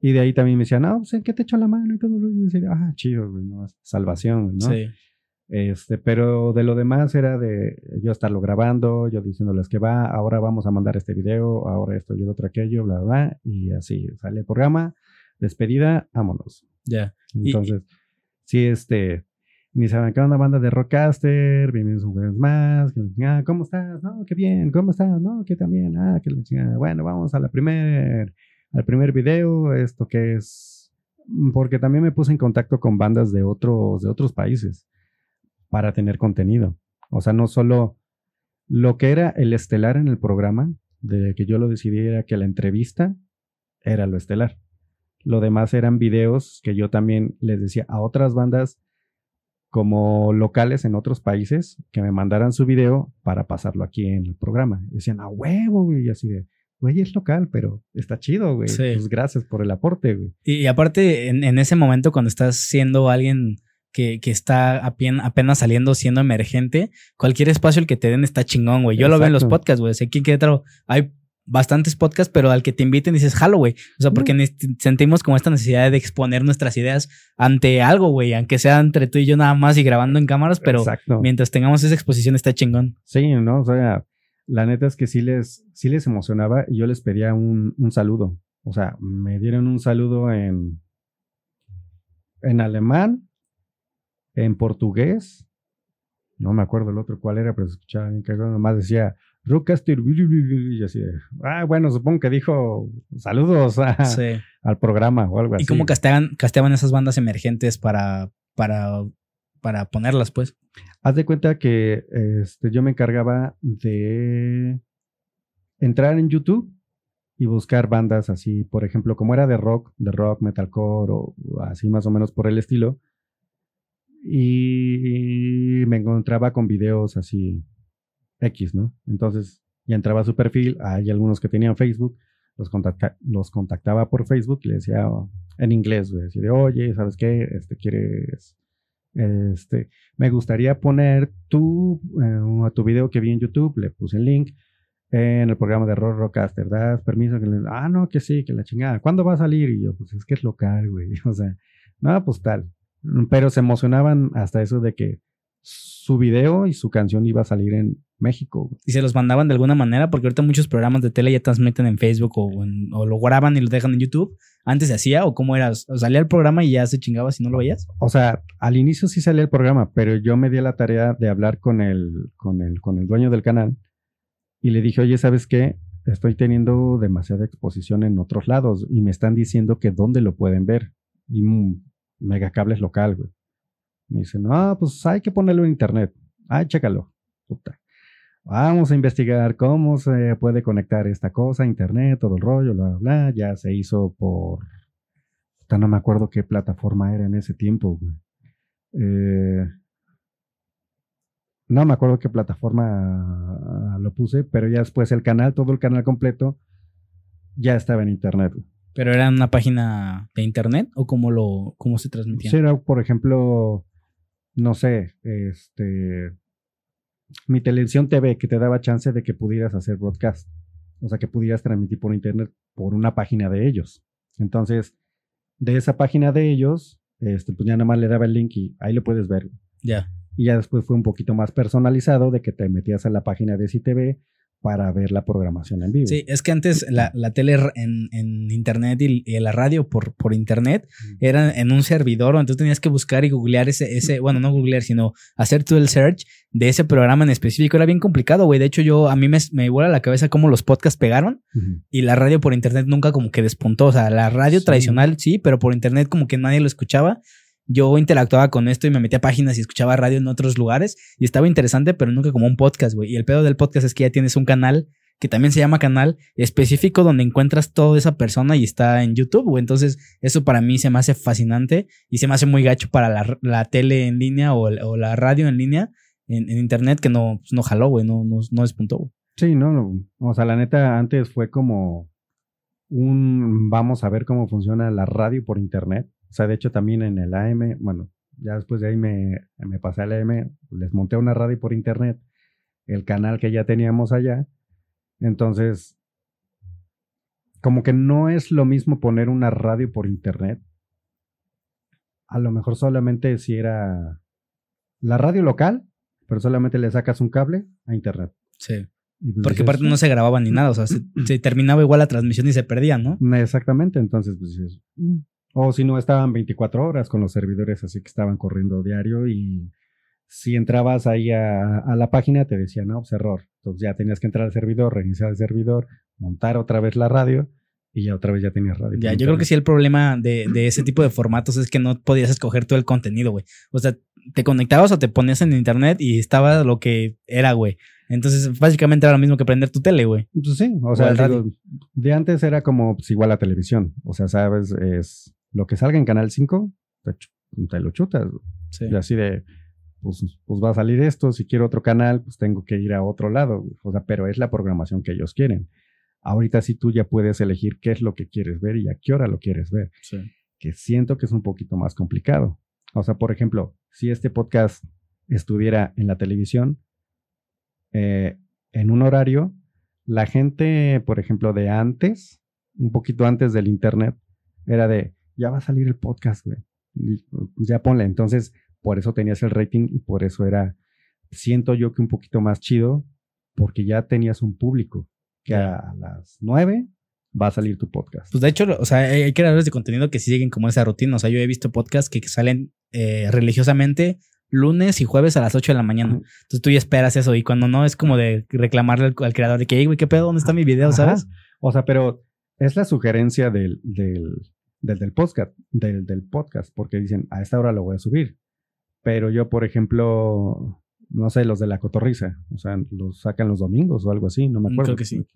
y de ahí también me decían, no, pues ¿en qué te echo la mano? Y todo. Y decía, ah, chido, güey, ¿no? salvación, ¿no? Sí. Este, pero de lo demás era de yo estarlo grabando, yo diciéndoles que va, ahora vamos a mandar este video, ahora esto y el otro aquello, bla, bla, y así sale el programa, despedida, vámonos. Ya. Entonces, sí, este, me dicen, acá una banda de rockcaster, bienvenidos un vez más, ah, ¿cómo estás? No, qué bien, ¿cómo estás? No, que también, ah, que bueno, vamos a la primer al primer video, esto que es, porque también me puse en contacto con bandas de otros, de otros países para tener contenido. O sea, no solo lo que era el estelar en el programa, de que yo lo decidí era que la entrevista era lo estelar. Lo demás eran videos que yo también les decía a otras bandas como locales en otros países que me mandaran su video para pasarlo aquí en el programa. Decían, a huevo, y así de, güey, es local, pero está chido, güey. Pues gracias por el aporte, güey. Y, aparte, en, ese momento, cuando estás siendo alguien que, que está apenas, saliendo, siendo emergente, cualquier espacio el que te den está chingón, güey. Yo lo veo en los podcasts, güey. Sé que en Querétaro hay bastantes podcasts, pero al que te inviten dices, jalo, güey. O sea, porque sentimos como esta necesidad de exponer nuestras ideas ante algo, güey, aunque sea entre tú y yo nada más y grabando en cámaras, pero mientras tengamos esa exposición está chingón. Sí, ¿no? O sea, la neta es que sí les, sí les emocionaba y yo les pedía un, saludo. O sea, me dieron un saludo en, en alemán, en portugués, no me acuerdo el otro cuál era, pero escuchaba bien que nomás decía Rockcaster. Y así de, ah, bueno, supongo que dijo saludos a- Sí. al programa o algo así. ¿Y cómo casteaban, casteaban esas bandas emergentes para, para, para ponerlas, pues? Haz de cuenta que este, yo me encargaba de entrar en YouTube y buscar bandas así, por ejemplo, como era de rock, de rock, metalcore o así más o menos por el estilo. Y me encontraba con videos así X, ¿no? Entonces ya entraba a su perfil, hay algunos que tenían Facebook, los, contacta- contactaba por Facebook y le decía en inglés, güey, así de, oye, ¿sabes qué? Este, ¿quieres...? Este, me gustaría poner tu, eh, a tu video que vi en YouTube, le puse el link en el programa de Rock Rockcaster, ¿das permiso? Que le- ah, no, que sí, que la chingada. ¿Cuándo va a salir? Y yo, pues es que es local, güey. [LAUGHS] O sea, no, pues tal. Pero se emocionaban hasta eso de que su video y su canción iba a salir en México. güey. Y se los mandaban de alguna manera, porque ahorita muchos programas de tele ya transmiten en Facebook o, en- o lo graban y lo dejan en YouTube. Antes se hacía, o cómo era, o salía el programa y ya se chingaba si no lo veías. O sea, al inicio sí salía el programa, pero yo me di a la tarea de hablar con el, con el, con el dueño del canal y le dije, oye, ¿sabes qué? Estoy teniendo demasiada exposición en otros lados y me están diciendo que dónde lo pueden ver. Y mm, Megacables local, güey. Me dice, no, pues hay que ponerlo en internet. Ah, chécalo. Puta. Vamos a investigar cómo se puede conectar esta cosa internet, todo el rollo, bla, bla, bla. Ya se hizo por. No me acuerdo qué plataforma era en ese tiempo, güey. Eh, no me acuerdo qué plataforma ah, lo puse, pero ya después el canal, todo el canal completo, ya estaba en internet. güey. Pero era una página de internet o cómo lo, cómo se transmitía. Sí, era, por ejemplo, no sé, este, mi televisión TV que te daba chance de que pudieras hacer broadcast, o sea, que pudieras transmitir por internet por una página de ellos. Entonces, de esa página de ellos, este, pues ya nada más le daba el link y ahí lo puedes ver. Ya. Y ya después fue un poquito más personalizado de que te metías a la página de CTV para ver la programación en vivo. Sí, es que antes la, la tele en, en internet y, y la radio por, por internet eran en un servidor, entonces tenías que buscar y googlear ese, ese, bueno, no googlear, sino hacer tú el search de ese programa en específico. Era bien complicado, güey. De hecho, yo, a mí me, me vuela la cabeza cómo los podcasts pegaron y la radio por internet nunca como que despuntó. O sea, la radio Sí. tradicional sí, pero por internet como que nadie lo escuchaba. Yo interactuaba con esto y me metía páginas y escuchaba radio en otros lugares y estaba interesante, pero nunca como un podcast, güey. Y el pedo del podcast es que ya tienes un canal que también se llama canal específico donde encuentras toda esa persona y está en YouTube, güey. Entonces, eso para mí se me hace fascinante y se me hace muy gacho para la, la tele en línea o, la radio en línea en, en internet que no, pues, no jaló, güey, no, no, no despuntó, güey. Sí, no, no. O sea, la neta, antes fue como un vamos a ver cómo funciona la radio por internet. O sea, de hecho, también en el AM, bueno, ya después de ahí me, me pasé al AM, les monté una radio por internet, el canal que ya teníamos allá. Entonces, como que no es lo mismo poner una radio por internet. A lo mejor solamente si era la radio local, pero solamente le sacas un cable a internet. Sí. Pues Porque aparte no se grababa ni nada, o sea, se, se terminaba igual la transmisión y se perdía, ¿no? Exactamente, entonces pues "Mm". O si no estaban 24 horas con los servidores así que estaban corriendo diario y si entrabas ahí a, a la página te decía, no, pues error. Entonces ya tenías que entrar al servidor, reiniciar el servidor, montar otra vez la radio y ya otra vez ya tenías radio. Ya, yo creo que sí el problema de, de ese tipo de formatos es que no podías escoger todo el contenido, güey. O sea, te conectabas o te ponías en internet y estaba lo que era, güey. Entonces, básicamente era lo mismo que prender tu tele, güey. Pues sí, o sea, radio. digo, de antes era como pues, igual la televisión. O sea, sabes, es lo que salga en Canal 5, te, te lo chutas. Sí. Y así de, pues, pues va a salir esto, si quiero otro canal, pues tengo que ir a otro lado. O sea, pero es la programación que ellos quieren. Ahorita sí tú ya puedes elegir qué es lo que quieres ver y a qué hora lo quieres ver, Sí. que siento que es un poquito más complicado. O sea, por ejemplo, si este podcast estuviera en la televisión, eh, en un horario, la gente, por ejemplo, de antes, un poquito antes del internet, era de, ya va a salir el podcast, güey. Y, pues, Ya ponle. Entonces, por eso tenías el rating y por eso era, siento yo que un poquito más chido, porque ya tenías un público que a las nueve va a salir tu podcast. Pues de hecho, o sea, hay creadores de contenido que sí siguen como esa rutina. O sea, yo he visto podcasts que salen eh, religiosamente lunes y jueves a las 8 de la mañana. Entonces tú ya esperas eso y cuando no es como de reclamarle al, creador de que, hey, güey, ¿qué pedo? ¿Dónde está mi video? ¿Sabes? O sea, pero es la sugerencia del, del, del, podcast, del, del podcast, porque dicen, a esta hora lo voy a subir. Pero yo, por ejemplo, no sé, los de la cotorriza, o sea, los sacan los domingos o algo así, no me mm, acuerdo. Creo que sí.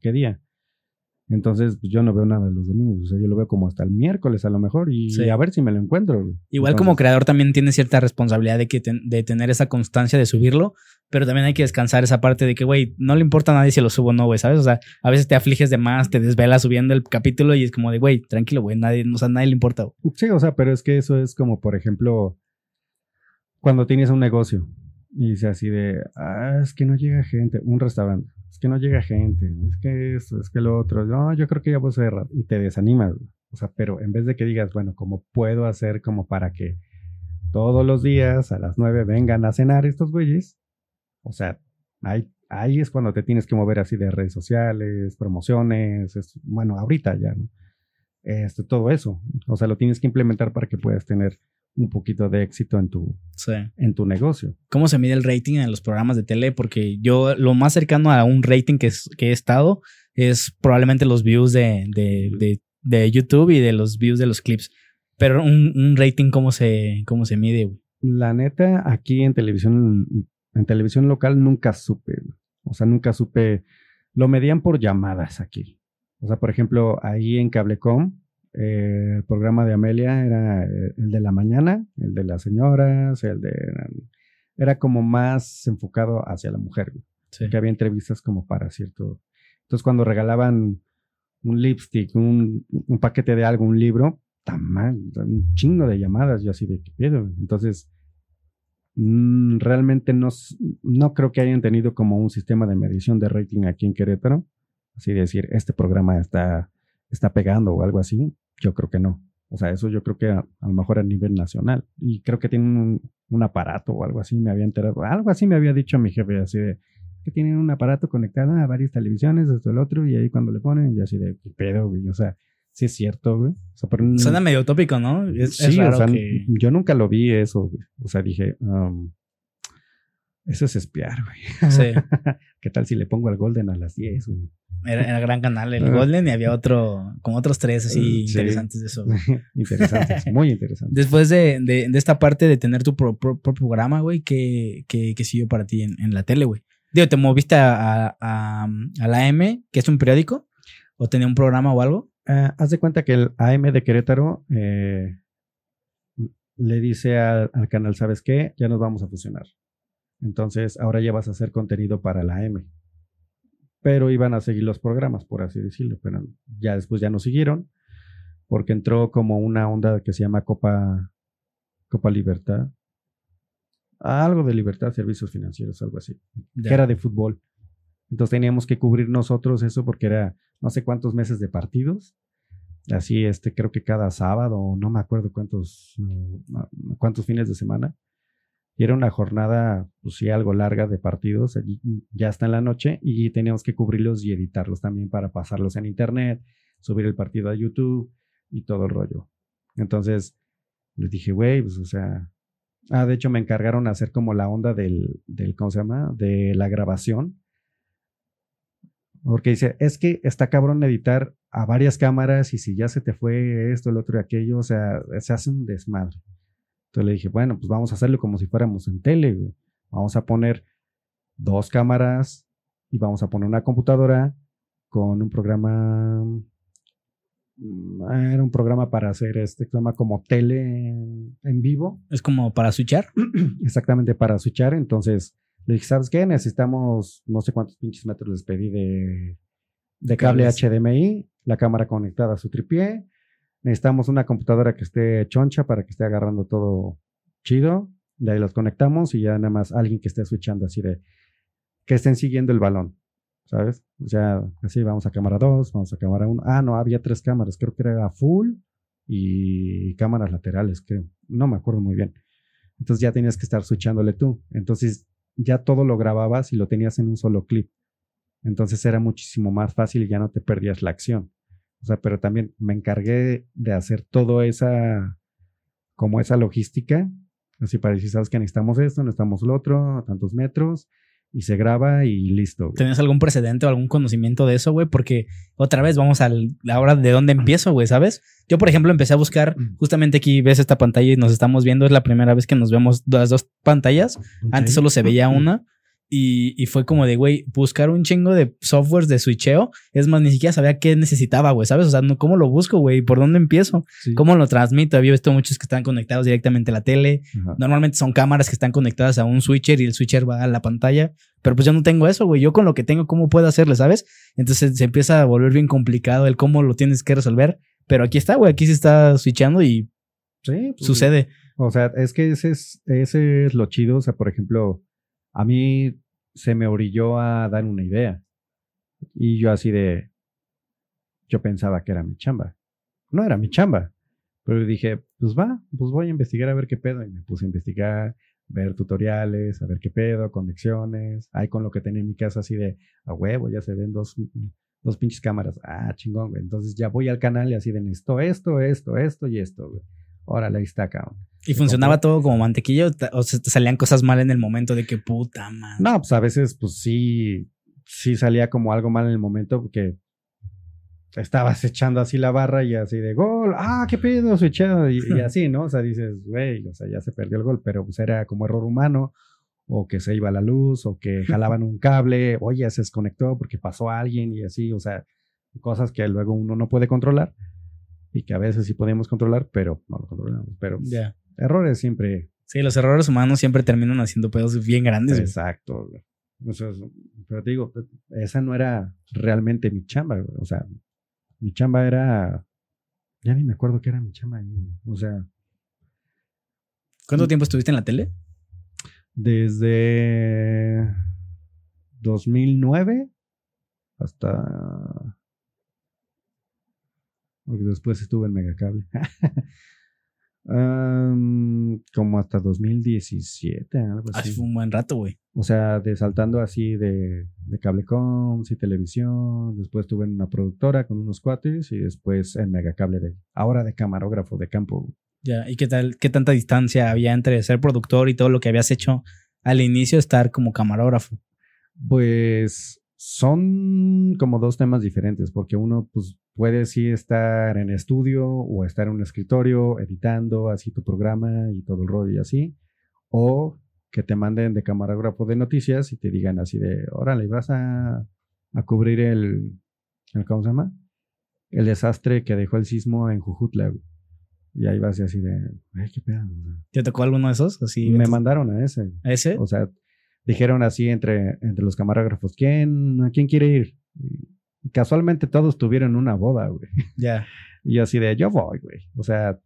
¿Qué día? Entonces, pues yo no veo nada de los domingos. O sea, yo lo veo como hasta el miércoles a lo mejor y a ver si me lo encuentro. Igual como creador también tiene cierta responsabilidad de, que de tener esa constancia de subirlo, pero también hay que descansar esa parte de que, güey, no le importa a nadie si lo subo o no, güey, ¿sabes? O sea, a veces te afliges de más, te desvelas subiendo el capítulo y es como de, güey, tranquilo, güey, nadie, o sea, nadie le importa. Sí, o sea, pero es que eso es como, por ejemplo, cuando tienes un negocio y dice así de, ah, es que no llega gente, un restaurante es que no llega gente, es que esto, es que lo otro, no, yo creo que ya voy a cerrar y te desanimas, o sea, pero en vez de que digas, bueno, ¿cómo puedo hacer como para que todos los días a las nueve vengan a cenar estos güeyes? O sea, ahí, ahí es cuando te tienes que mover así de redes sociales, promociones, bueno, ahorita ya, ¿no? Este, todo eso, o sea, lo tienes que implementar para que puedas tener un poquito de éxito en tu, en tu negocio. ¿Cómo se mide el rating en los programas de tele? Porque yo lo más cercano a un rating que, que he estado es probablemente los views de, de, de, YouTube y de los views de los clips. Pero un, un rating, ¿cómo se, cómo se mide? La neta, aquí en televisión, en televisión local nunca supe. O sea, nunca supe. Lo medían por llamadas aquí. O sea, por ejemplo, ahí en Cablecom, eh, el programa de Amelia era eh, el de la mañana, el de las señoras, el de... Era como más enfocado hacia la mujer, que había entrevistas como para cierto... Entonces cuando regalaban un lipstick, un, paquete de algo, un libro, un chingo de llamadas, yo así de qué pedo. Entonces, mm, realmente no, no creo que hayan tenido como un sistema de medición de rating aquí en Querétaro. Así de decir, este programa está está pegando o algo así, yo creo que no. O sea, eso yo creo que a, lo mejor a nivel nacional. Y creo que tienen un, aparato o algo así, me había enterado. Algo así me había dicho mi jefe, así de que tienen un aparato conectado a varias televisiones, esto el otro, y ahí cuando le ponen, y así de, ¿qué pedo, güey? O sea, sí es cierto, güey. Suena medio utópico, ¿no? Es, sí, o sea, yo nunca lo vi eso, güey. O sea, dije, um, eso es espiar, güey. Sí. [LAUGHS] ¿Qué tal si le pongo al Golden a las 10, güey? Era, gran canal el Golden y había otro, como otros tres así interesantes de eso. [LAUGHS] interesantes, muy interesantes. Después de, de, esta parte de tener tu propio programa, güey, ¿qué, qué, qué, siguió para ti en, la tele, güey? Digo, ¿te moviste a, a, la AM, que es un periódico? ¿O tenía un programa o algo? Uh, haz de cuenta que el AM de Querétaro eh, le dice al, al canal, ¿sabes qué? Ya nos vamos a fusionar. Entonces, ahora ya vas a hacer contenido para la AM pero iban a seguir los programas, por así decirlo, pero ya después ya no siguieron, porque entró como una onda que se llama Copa, Copa Libertad, algo de libertad, servicios financieros, algo así, que era de fútbol. Entonces teníamos que cubrir nosotros eso porque era no sé cuántos meses de partidos. Así, este, creo que cada sábado, no me acuerdo cuántos, cuántos fines de semana. Y era una jornada, pues sí, algo larga de partidos, allí ya está en la noche y teníamos que cubrirlos y editarlos también para pasarlos en internet, subir el partido a YouTube y todo el rollo. Entonces, les dije, güey, pues o sea, ah, de hecho me encargaron hacer como la onda del, del, ¿cómo se llama? De la grabación. Porque dice, es que está cabrón editar a varias cámaras y si ya se te fue esto, el otro y aquello, o sea, se hace un desmadre. Entonces le dije, bueno, pues vamos a hacerlo como si fuéramos en tele, Vamos a poner dos cámaras y vamos a poner una computadora con un programa. Mm, era un programa para hacer este programa como tele en, vivo. Es como para switchar. [CLEARS THROAT] Exactamente, para switchar. Entonces le dije, ¿sabes qué? Necesitamos no sé cuántos pinches metros les pedí de, de cable HDMI, la cámara conectada a su tripié, Necesitamos una computadora que esté choncha para que esté agarrando todo chido. De ahí los conectamos y ya nada más alguien que esté switchando así de que estén siguiendo el balón, ¿sabes? O sea, así vamos a cámara 2, vamos a cámara 1. Ah, no, había tres cámaras, creo que era full y cámaras laterales, creo. No me acuerdo muy bien. Entonces ya tenías que estar switchándole tú. Entonces ya todo lo grababas y lo tenías en un solo clip. Entonces era muchísimo más fácil y ya no te perdías la acción. O sea, pero también me encargué de hacer todo esa, como esa logística Así para decir, sabes que necesitamos esto, necesitamos lo otro, tantos metros, y se graba y listo. güey. ¿Tenías algún precedente o algún conocimiento de eso, güey? Porque otra vez vamos a la hora de dónde empiezo, güey, ¿sabes? Yo, por ejemplo, empecé a buscar, justamente aquí ves esta pantalla y nos estamos viendo, es la primera vez que nos vemos las dos pantallas. Antes solo se veía una. Y, y fue como de, güey, buscar un chingo de softwares de switcheo. Es más, ni siquiera sabía qué necesitaba, güey, ¿sabes? O sea, no, ¿cómo lo busco, güey? ¿Por dónde empiezo? Sí. ¿Cómo lo transmito? Había visto muchos que están conectados directamente a la tele. Ajá. Normalmente son cámaras que están conectadas a un switcher y el switcher va a la pantalla. Pero pues yo no tengo eso, güey. Yo con lo que tengo, ¿cómo puedo hacerle, sabes? Entonces se empieza a volver bien complicado el cómo lo tienes que resolver. Pero aquí está, güey. Aquí se está switchando y Sí, pues, sucede. O sea, es que ese es, ese es lo chido. O sea, por ejemplo, a mí se me orilló a dar una idea. Y yo así de, yo pensaba que era mi chamba. No era mi chamba. Pero dije, pues va, pues voy a investigar a ver qué pedo. Y me puse a investigar, ver tutoriales, a ver qué pedo, conexiones. Ahí con lo que tenía en mi casa así de, a huevo, ya se ven dos, dos pinches cámaras. Ah, chingón, güey. Entonces ya voy al canal y así de, necesito esto, esto, esto y esto, güey. Órale, ahí está, cabrón. Y funcionaba todo como mantequilla o se te salían cosas mal en el momento de que puta madre. No, pues a veces, pues sí, sí salía como algo mal en el momento porque estabas [LAUGHS] echando así la barra y así de gol, ah, qué pedo, se echado y, y [LAUGHS] así, ¿no? O sea, dices, güey, o sea, ya se perdió el gol, pero pues era como error humano o que se iba la luz o que [LAUGHS] jalaban un cable, oye, se desconectó porque pasó alguien y así, o sea, cosas que luego uno no puede controlar y que a veces sí podíamos controlar, pero no lo controlamos, pero Ya. Errores siempre Sí, los errores humanos siempre terminan haciendo pedos bien grandes. Exacto. güey. O sea, pero te digo, esa no era realmente mi chamba. güey. O sea, mi chamba era. Ya ni me acuerdo qué era mi chamba. O sea, ¿Cuánto tiempo estuviste en la tele? desde 2009 hasta. Porque después estuve en Megacable. [LAUGHS] Am, como hasta 2017, algo Ah, así. fue un buen rato, güey. O sea, de saltando así de, de cablecoms y televisión. Después estuve en una productora con unos cuates y después en megacable de ahora de camarógrafo de campo. Ya. ¿Y qué tal, qué tanta distancia había entre ser productor y todo lo que habías hecho al inicio, estar como camarógrafo? Pues son como dos temas diferentes, porque uno pues puede sí estar en estudio o estar en un escritorio editando así tu programa y todo el rollo y así. O que te manden de camarógrafo de noticias y te digan así de, órale, vas a, a cubrir el, el, ¿cómo se llama? El desastre que dejó el sismo en Jujutla. güey". Y ahí vas y así de, ay, qué pedo. ¿Te tocó alguno de esos? Así, me mandaron a ese. ¿A ese? O sea, dijeron así entre, entre los camarógrafos, ¿quién, ¿a quién quiere ir? Y casualmente todos tuvieron una boda, güey. Ya. [LAUGHS] Y yo así de, yo voy, güey. O sea,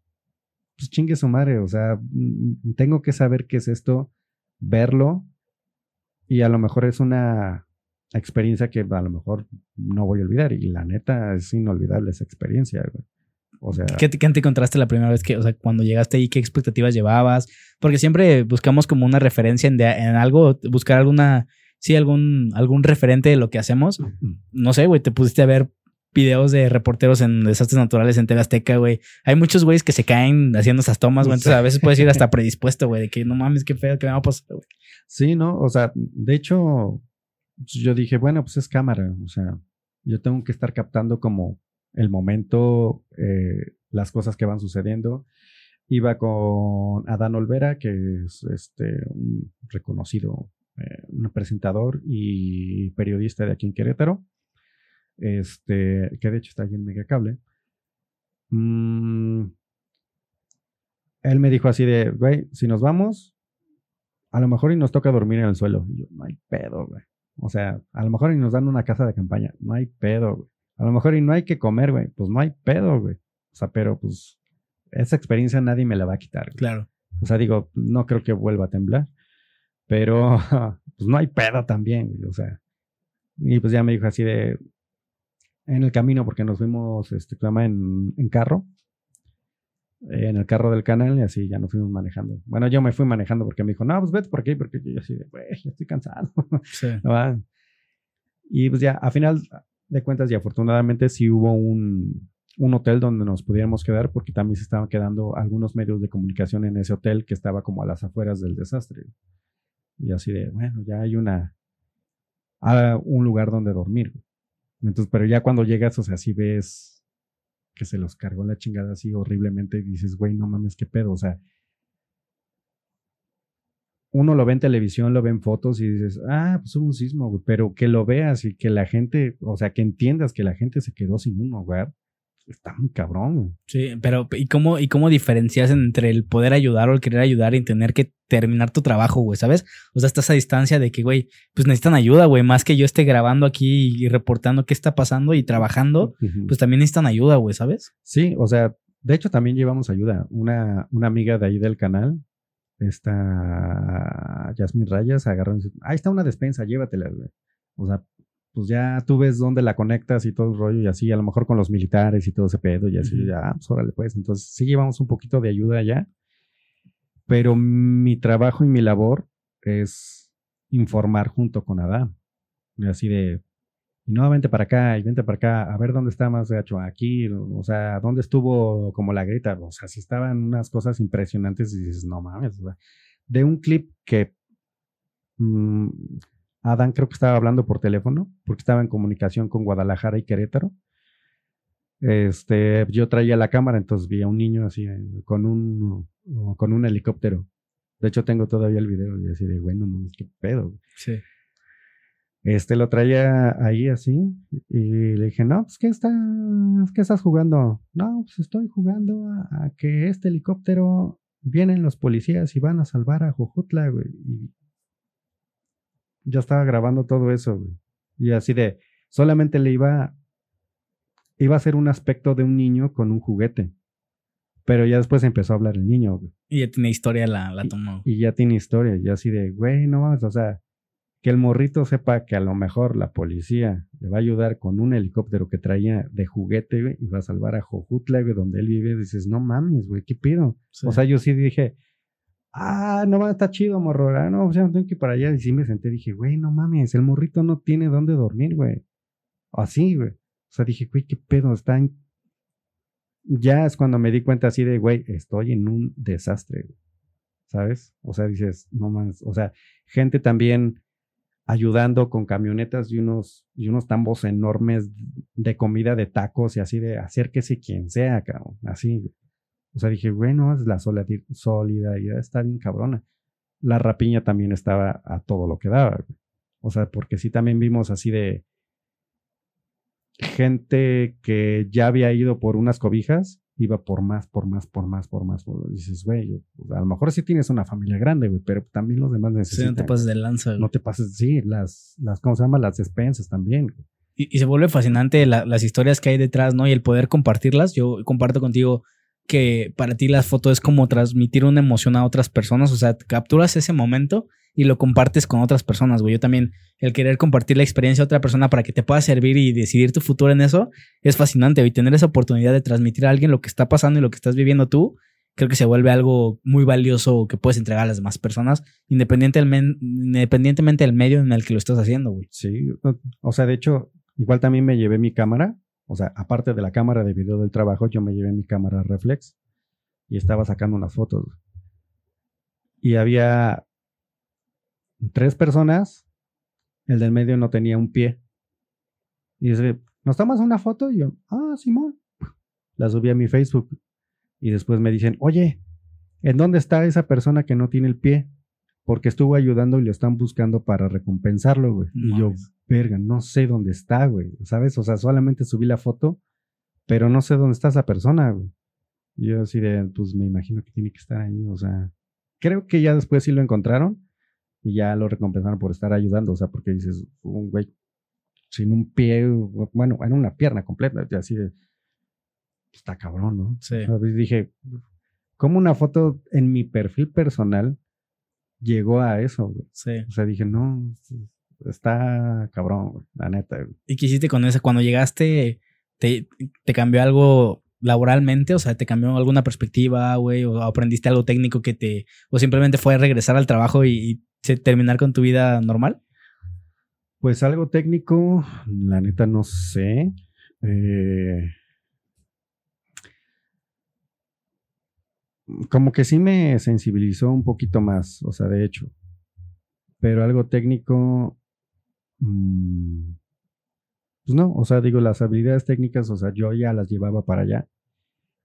pues chingue su madre. O sea, mm, tengo que saber qué es esto, verlo. Y a lo mejor es una experiencia que a lo mejor no voy a olvidar. Y la neta es inolvidable esa experiencia, güey. O sea, ¿Qué te, qué te encontraste la primera vez que, o sea, cuando llegaste ahí, qué expectativas llevabas? Porque siempre buscamos como una referencia en, de- en algo, buscar alguna, sí, algún, algún referente de lo que hacemos. No sé, güey, te pusiste a ver videos de reporteros en desastres naturales en TV Azteca, güey. Hay muchos güeyes que se caen haciendo esas tomas, güey. Entonces a veces puedes ir hasta [LAUGHS] predispuesto, güey, de que no mames, qué feo, qué me va a pasar, güey. Sí, ¿no? O sea, de hecho, pues, yo dije, bueno, pues es cámara. O sea, yo tengo que estar captando como el momento, eh, las cosas que van sucediendo. Iba con Adán Olvera, que es este, un reconocido eh, un presentador y periodista de aquí en Querétaro. Este, que de hecho está allí en Megacable. Mm, él me dijo así de, güey, si nos vamos, a lo mejor y nos toca dormir en el suelo. Y yo, no hay pedo, güey. O sea, a lo mejor y nos dan una casa de campaña. No hay pedo, güey. A lo mejor y no hay que comer, güey. Pues no hay pedo, güey. O sea, pero pues esa experiencia nadie me la va a quitar. güey. Claro. O sea, digo, no creo que vuelva a temblar. Pero [LAUGHS] pues no hay pedo también. O sea, y pues ya me dijo así de, en el camino, porque nos fuimos, este, ¿cómo se llama? En, en carro. En el carro del canal y así ya nos fuimos manejando. Bueno, yo me fui manejando porque me dijo, no, pues vete por aquí, porque yo así de, güey, ya estoy cansado. [LAUGHS] Sí. ¿verdad? Y pues ya, a final de cuentas y afortunadamente sí hubo un, un hotel donde nos pudiéramos quedar porque también se estaban quedando algunos medios de comunicación en ese hotel que estaba como a las afueras del desastre. Y así de, bueno, ya hay una, ah, un lugar donde dormir. Entonces, pero ya cuando llegas, o sea, si ves que se los cargó la chingada así horriblemente y dices, güey, no mames, qué pedo, o sea, uno lo ve en televisión, lo ve en fotos y dices, ah, pues hubo un sismo, güey, pero que lo veas y que la gente, o sea, que entiendas que la gente se quedó sin un hogar, está muy cabrón. Güey. Sí, pero ¿y cómo, ¿y cómo diferencias entre el poder ayudar o el querer ayudar y tener que terminar tu trabajo, güey, ¿sabes? O sea, estás a distancia de que, güey, pues necesitan ayuda, güey, más que yo esté grabando aquí y reportando qué está pasando y trabajando, pues también necesitan ayuda, güey, ¿sabes? Sí, o sea, de hecho también llevamos ayuda. Una, una amiga de ahí del canal, esta Yasmin Rayas, agarró y dice, ahí está una despensa, llévatela, güey. O sea, pues ya tú ves dónde la conectas y todo el rollo y así, a lo mejor con los militares y todo ese pedo y así, ya, pues órale pues. Entonces sí llevamos un poquito de ayuda allá, pero mi trabajo y mi labor es informar junto con Adán. Y así de, y no, vente para acá y vente para acá, a ver dónde está más gacho, aquí, o sea, dónde estuvo como la grita, o sea, si estaban unas cosas impresionantes y dices, no mames, o sea, de un clip que... Mmm, Adán creo que estaba hablando por teléfono, porque estaba en comunicación con Guadalajara y Querétaro. Este, yo traía la cámara, entonces vi a un niño así eh, con un, con un helicóptero. De hecho, tengo todavía el video y así de, bueno, qué pedo. Sí. Este, lo traía ahí así y le dije, no, pues, ¿qué, está, ¿qué estás jugando? No, pues estoy jugando a, que este helicóptero, vienen los policías y van a salvar a Jujutla, güey. Y yo estaba grabando todo eso, güey. Y así de, solamente le iba, iba a ser un aspecto de un niño con un juguete. Pero ya después empezó a hablar el niño, güey. Y ya tiene historia, la, la tomó. Y, ya tiene historia. Y así de, güey, no más, o sea, que el morrito sepa que a lo mejor la policía le va a ayudar con un helicóptero que traía de juguete, güey, y va a salvar a Jojutla, güey, donde él vive. Dices, no mames, güey, ¿qué pido? O sea, yo sí dije, ah, no, está chido, morro, ah, no, o sea, tengo que ir para allá. Y sí me senté, dije, güey, no mames, el morrito no tiene dónde dormir, güey. Así, güey. O sea, dije, güey, qué pedo, está en... Ya es cuando me di cuenta así de, güey, estoy en un desastre, güey. ¿sabes? O sea, dices, no mames, o sea, gente también ayudando con camionetas y unos, y unos tambos enormes de comida de tacos y así de acérquese quien sea, cabrón, así. O sea, dije, bueno, la solidaridad está bien cabrona. La rapiña también estaba a todo lo que daba. O sea, porque sí también vimos así de gente que ya había ido por unas cobijas, iba por más, por más, por más, por más. dices, güey, a lo mejor sí tienes una familia grande, güey, pero también los demás necesitan. Sí, no te pases de lanza. No te pases, sí, las, las, ¿cómo se llama? Las despensas también. Y, se vuelve fascinante las historias que hay detrás, ¿no? Y el poder compartirlas. Yo comparto contigo que para ti la foto es como transmitir una emoción a otras personas, o sea, capturas ese momento y lo compartes con otras personas, güey. Yo también, el querer compartir la experiencia a otra persona para que te pueda servir y decidir tu futuro en eso, es fascinante, Y Tener esa oportunidad de transmitir a alguien lo que está pasando y lo que estás viviendo tú, creo que se vuelve algo muy valioso que puedes entregar a las demás personas, independientemente, independientemente del medio en el que lo estás haciendo, güey. Sí, o sea, de hecho, igual también me llevé mi cámara o sea, aparte de la cámara de video del trabajo, yo me llevé mi cámara reflex y estaba sacando unas fotos. Y había tres personas, el del medio no tenía un pie. Y dice, ¿nos tomas una foto? Y yo, ah, Simón. [LAUGHS] La subí a mi Facebook. Y después me dicen, oye, ¿en dónde está esa persona que no tiene el pie? Porque estuvo ayudando y lo están buscando para recompensarlo, güey. y yo, verga, no sé dónde está, güey, ¿sabes? O sea, solamente subí la foto, pero no sé dónde está esa persona, güey. Y yo así de, pues me imagino que tiene que estar ahí, o sea, creo que ya después sí lo encontraron y ya lo recompensaron por estar ayudando, o sea, porque dices, un güey sin un pie, bueno, en una pierna completa, y así de, está cabrón, ¿no? Sí. dije, ¿cómo una foto en mi perfil personal llegó a eso? Güey? Sí. O sea, dije, no, está cabrón, la neta. ¿Y qué hiciste con eso? Cuando llegaste, te, te cambió algo laboralmente? O sea, ¿te cambió alguna perspectiva, güey? ¿O aprendiste algo técnico que te... o simplemente fue regresar al trabajo y, terminar con tu vida normal? Pues algo técnico, la neta no sé. Eh, como que sí me sensibilizó un poquito más, o sea, de hecho. Pero algo técnico, mm, pues no, o sea, digo, las habilidades técnicas, o sea, yo ya las llevaba para allá.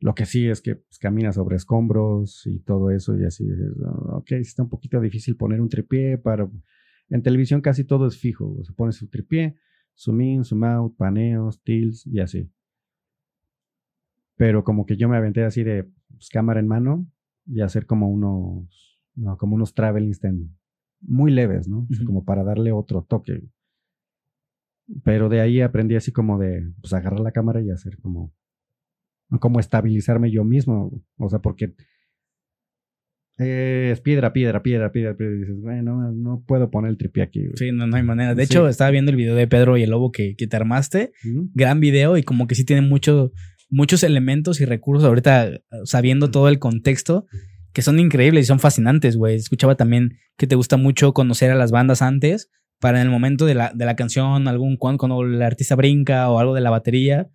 Lo que sí es que pues, camina sobre escombros y todo eso, y así, ah, ok, está un poquito difícil poner un tripié para... En televisión casi todo es fijo, o sea, pones su tripié, zoom in, zoom out, paneos, tilts y así. Pero como que yo me aventé así de pues, cámara en mano y hacer como unos, como unos travelings muy leves, ¿no? Como para darle otro toque. Pero de ahí aprendí así como de pues, agarrar la cámara y hacer como, como estabilizarme yo mismo. O sea, porque es piedra, piedra, piedra, piedra, piedra. Y dices, bueno, no puedo poner el tripié aquí. Sí, no, no hay manera. De hecho, estaba viendo el video de Pedro y el lobo que, que te armaste. Gran video y como que sí tiene mucho, muchos elementos y recursos ahorita sabiendo todo el contexto que son increíbles y son fascinantes, güey. Escuchaba también que te gusta mucho conocer a las bandas antes para en el momento de la, de la canción, algún cuando el artista brinca o algo de la batería,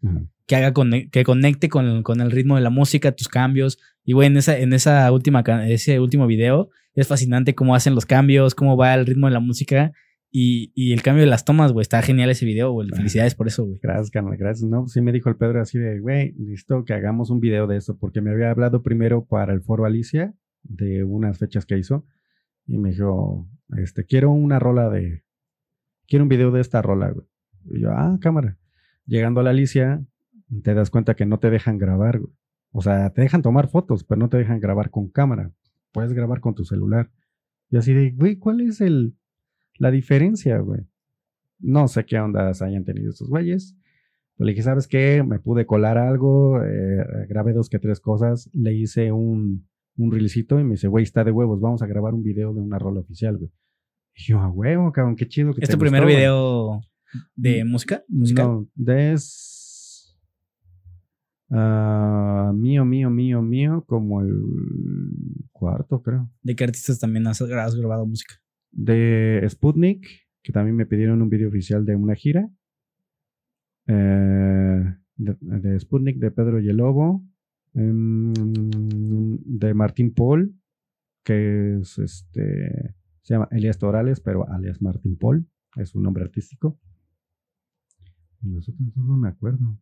que haga que conecte con, con, el ritmo de la música, tus cambios. Y güey, en esa, en esa última, ese último video es fascinante cómo hacen los cambios, cómo va el ritmo de la música. Y, y el cambio de las tomas, güey, está genial ese video, güey. Felicidades por eso, güey. Gracias, carnal, gracias. No, sí me dijo el Pedro así de, güey, listo, que hagamos un video de eso, porque me había hablado primero para el foro Alicia de unas fechas que hizo. Y me dijo, este, quiero una rola de, quiero un video de esta rola, güey. Y yo, ah, cámara. Llegando a la Alicia, te das cuenta que no te dejan grabar, güey. O sea, te dejan tomar fotos, pero no te dejan grabar con cámara. Puedes grabar con tu celular. Y así de, güey, ¿cuál es el, la diferencia, güey? No sé qué ondas hayan tenido estos güeyes. Pero le dije, ¿sabes qué? Me pude colar algo, eh, grabé dos que tres cosas, le hice un, un reelcito y me dice, güey, está de huevos, vamos a grabar un video de una rola oficial, güey. Y yo, a huevo, cabrón, qué chido que ¿Es tu primer video de música? No, de Ah, mío, mío, mío, mío, como el cuarto, creo. ¿De qué artistas también has, grabado música? De Sputnik, que también me pidieron un video oficial de una gira. Eh, de, Sputnik, de Pedro y el Lobo. Em, de Martín Paul, que es este. Se llama Elias Torales, pero alias Martín Paul. Es un nombre artístico. Nosotros no me acuerdo.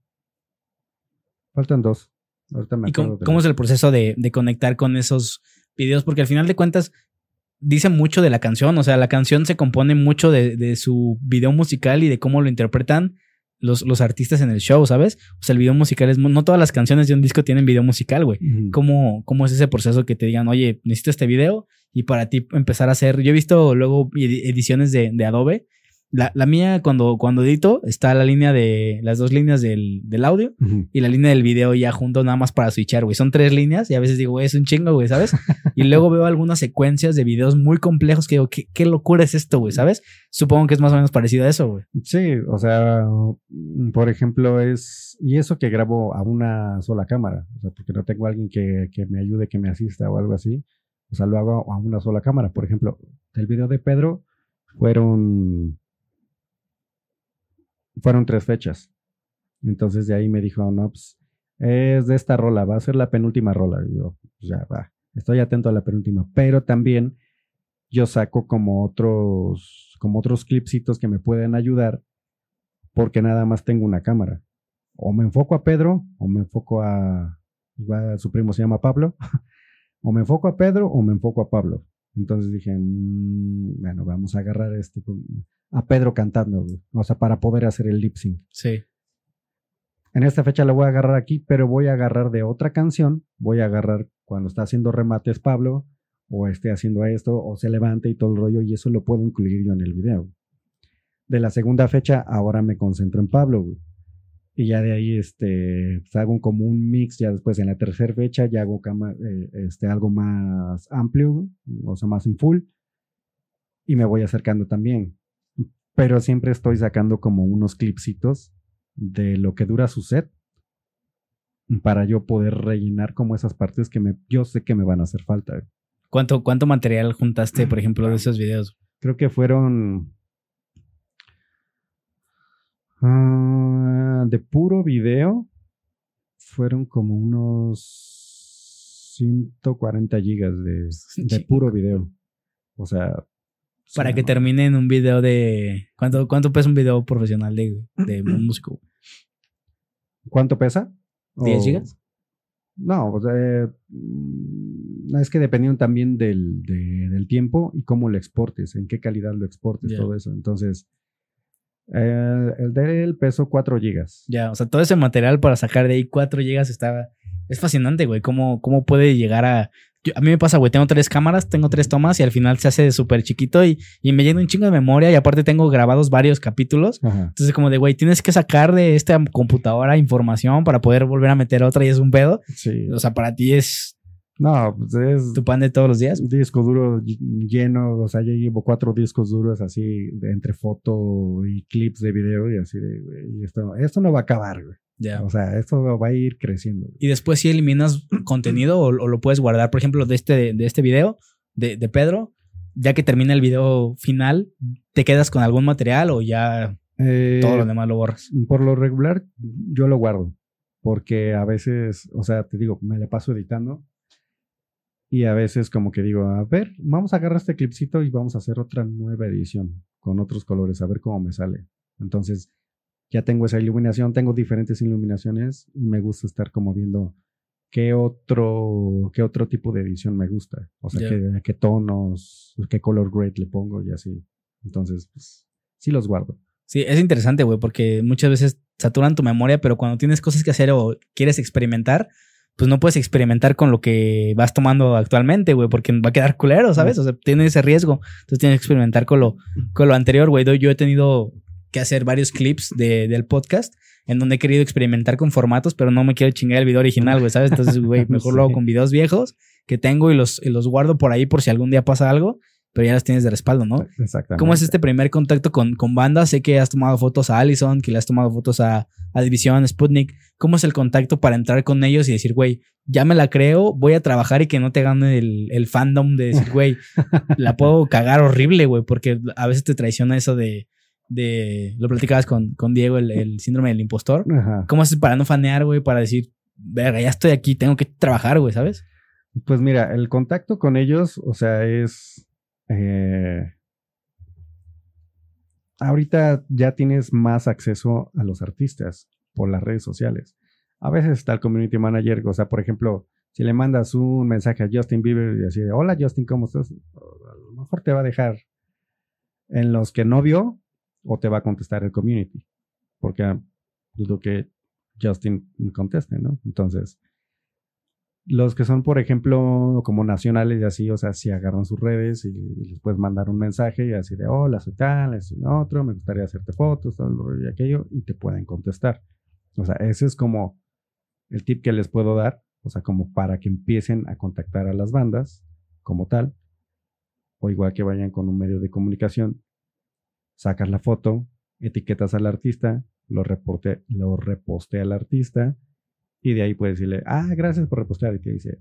Faltan dos. Ahorita me ¿Y cómo, es el proceso de, conectar con esos videos? Porque al final de cuentas dice mucho de la canción. O sea, la canción se compone mucho de, su video musical y de cómo lo interpretan los, los, artistas en el show, ¿sabes? O sea, el video musical es... No todas las canciones de un disco tienen video musical, güey. ¿Cómo, ¿Cómo es ese proceso que te digan, oye, necesito este video? Y para ti empezar a hacer... Yo he visto luego ediciones de, de Adobe la, la, mía, cuando, cuando edito, está la línea de las dos líneas del, del audio y la línea del video ya junto nada más para switchar, güey. Son tres líneas y a veces digo, güey, es un chingo, güey, ¿sabes? [LAUGHS] y luego veo algunas secuencias de videos muy complejos que digo, ¿qué, qué locura es esto, güey, ¿sabes? Supongo que es más o menos parecido a eso, güey. Sí, o sea, por ejemplo, es. Y eso que grabo a una sola cámara, o sea, porque no tengo alguien que, que me ayude, que me asista o algo así. O sea, lo hago a una sola cámara. Por ejemplo, el video de Pedro fueron fueron tres fechas. Entonces de ahí me dijo, no, pues es de esta rola, va a ser la penúltima rola. Y yo, pues ya va, estoy atento a la penúltima. Pero también yo saco como otros, como otros clipsitos que me pueden ayudar porque nada más tengo una cámara. O me enfoco a Pedro, o me enfoco a, igual su primo se llama Pablo, [LAUGHS] o me enfoco a Pedro o me enfoco a Pablo. Entonces dije, mm, bueno, vamos a agarrar este, a Pedro cantando, o sea, para poder hacer el lip sync. Sí. En esta fecha lo voy a agarrar aquí, pero voy a agarrar de otra canción, voy a agarrar cuando está haciendo remates Pablo, o esté haciendo esto, o se levante y todo el rollo, y eso lo puedo incluir yo en el video. De la segunda fecha, ahora me concentro en Pablo, y ya de ahí este, pues, hago como un mix, ya después en la tercera fecha ya hago eh, este, algo más amplio, o sea, más en full, y me voy acercando también. Pero siempre estoy sacando como unos clipsitos de lo que dura su set para yo poder rellenar como esas partes que me, yo sé que me van a hacer falta. ¿Cuánto, cuánto material juntaste, por ejemplo, de esos videos? Creo que fueron Ah, de puro video fueron como unos 140 gigas de, [LAUGHS] de puro video. O sea. Para que termine en un video de. ¿Cuánto, cuánto pesa un video profesional de, de [CLEARS THROAT] músico? ¿Cuánto pesa? ¿10 gigas? No, o sea, mm, es que dependiendo también del, del, tiempo y cómo lo exportes, en qué calidad lo exportes, todo eso. Entonces, el de él pesó 4 gigas. Ya, o sea, todo ese material para sacar de ahí 4 gigas estaba... Es fascinante, güey, cómo, cómo puede llegar a a mí me pasa, güey, tengo tres cámaras, tengo tres tomas y al final se hace súper chiquito y, y, me llena un chingo de memoria y aparte tengo grabados varios capítulos. Entonces como de, güey, tienes que sacar de esta computadora información para poder volver a meter otra y es un pedo. Sí. O sea, para ti es... No, pues es... Tu pan de todos los días. Un disco duro lleno, o sea, ya llevo cuatro discos duros así de entre foto y clips de video y así de, güey, esto, esto no va a acabar, güey. O sea, esto va a ir creciendo. Y después si eliminas [CLEARS THROAT] contenido o, lo puedes guardar, por ejemplo, de este, de este video de, Pedro, ya que termina el video final, ¿te quedas con algún material o ya eh, todo lo demás lo borras? Por lo regular, yo lo guardo. Porque a veces, o sea, te digo, me la paso editando. Y a veces como que digo, a ver, vamos a agarrar este clipcito y vamos a hacer otra nueva edición con otros colores, a ver cómo me sale. Entonces, ya tengo esa iluminación, tengo diferentes iluminaciones y me gusta estar como viendo qué otro, qué otro tipo de edición me gusta. O sea, qué, tonos, qué color grade le pongo y así. Entonces, pues, sí los guardo. Sí, es interesante, güey, porque muchas veces saturan tu memoria, pero cuando tienes cosas que hacer o quieres experimentar, pues no puedes experimentar con lo que vas tomando actualmente, güey, porque va a quedar culero, ¿sabes? O sea, tienes ese riesgo. Entonces tienes que experimentar con lo, con lo anterior, güey. Yo he tenido que hacer varios clips de, del podcast en donde he querido experimentar con formatos, pero no me quiero chingar el video original, güey, ¿sabes? Entonces, güey, mejor lo hago [LAUGHS] con videos viejos que tengo y los, los guardo por ahí por si algún día pasa algo, pero ya los tienes de respaldo, ¿no? Exactamente. ¿Cómo es este primer contacto con, con bandas? Sé que has tomado fotos a Allison, que le has tomado fotos a, a División, Sputnik. ¿Cómo es el contacto para entrar con ellos y decir, güey, ya me la creo, voy a trabajar y que no te gane el, el fandom de decir, güey, la [LAUGHS] puedo cagar horrible, güey, porque a veces te traiciona eso de de. Lo platicabas con, con Diego, el, síndrome del impostor. ¿Cómo haces para no fanear, güey? Para decir, verga, ya estoy aquí, tengo que trabajar, güey, ¿sabes? Pues mira, el contacto con ellos, o sea, es. Eh, ahorita ya tienes más acceso a los artistas por las redes sociales. A veces está el community manager, o sea, por ejemplo, si le mandas un mensaje a Justin Bieber y así de, hola Justin, ¿cómo estás? A lo mejor te va a dejar en los que no vio, o te va a contestar el community. Porque dudo que Justin conteste, ¿no? Entonces, los que son, por ejemplo, como nacionales y así, o sea, si agarran sus redes y, les puedes mandar un mensaje y así de, hola, soy tal, es otro, me gustaría hacerte fotos, todo y aquello, y te pueden contestar. O sea, ese es como el tip que les puedo dar, o sea, como para que empiecen a contactar a las bandas como tal, o igual que vayan con un medio de comunicación, sacas la foto, etiquetas al artista, lo, reporte, lo reposte al artista y de ahí puedes decirle, ah, gracias por repostear. Y te dice,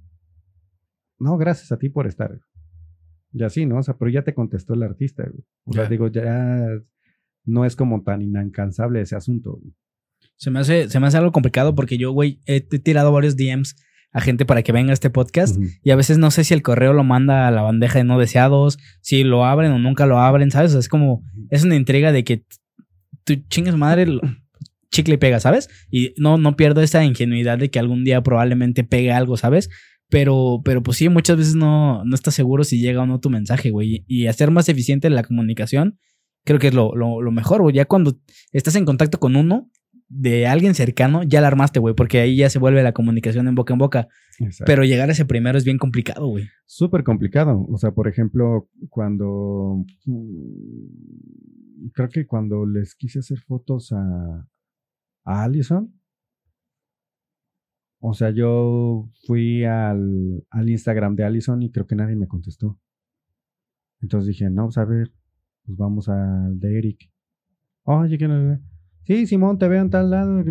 no, gracias a ti por estar. Y así, ¿no? O sea, pero ya te contestó el artista. O sea, digo, ya no es como tan inalcanzable ese asunto. Se me hace, se me hace algo complicado porque yo, güey, he tirado varios DMs a gente para que venga a este podcast y a veces no sé si el correo lo manda a la bandeja de no deseados, si lo abren o nunca lo abren, ¿sabes? es como, es una intriga de que tu chingas madre chicle y pega, ¿sabes? Y no, no pierdo esa ingenuidad de que algún día probablemente pegue algo, ¿sabes? Pero, pero pues sí, muchas veces no, no estás seguro si llega o no tu mensaje, güey. Y hacer más eficiente la comunicación, creo que es lo, lo, lo mejor, güey. Ya cuando estás en contacto con uno, de alguien cercano, ya la armaste, güey, porque ahí ya se vuelve la comunicación en boca en boca. Pero llegar a ese primero es bien complicado, güey. Súper complicado. O sea, por ejemplo, cuando... Mm, creo que cuando les quise hacer fotos a, a Allison, o sea, yo fui al, al, Instagram de Allison y creo que nadie me contestó. Entonces dije, no, pues a ver, pues vamos al de Eric. Oye, que no... Sí, Simón, te veo en tal lado.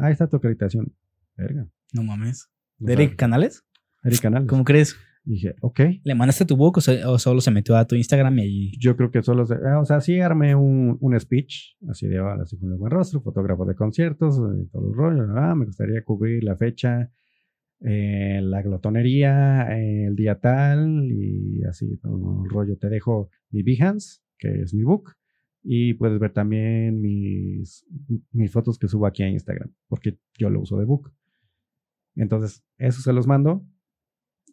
Ahí está tu acreditación. Verga. No mames. ¿De Eric Canales? Eric Canales. ¿Cómo crees? Dije, ok. ¿Le mandaste tu book o, solo se metió a tu Instagram y ahí? Yo creo que solo se. Ah, o sea, sí armé un, un speech, así de ahora, así con el buen rostro, fotógrafo de conciertos, todo el rollo. Ah, me gustaría cubrir la fecha eh, la glotonería, el día tal y así, un rollo. Te dejo mi Behance, que es mi book, y puedes ver también mis, mis fotos que subo aquí a Instagram, porque yo lo uso de book. Entonces, eso se los mando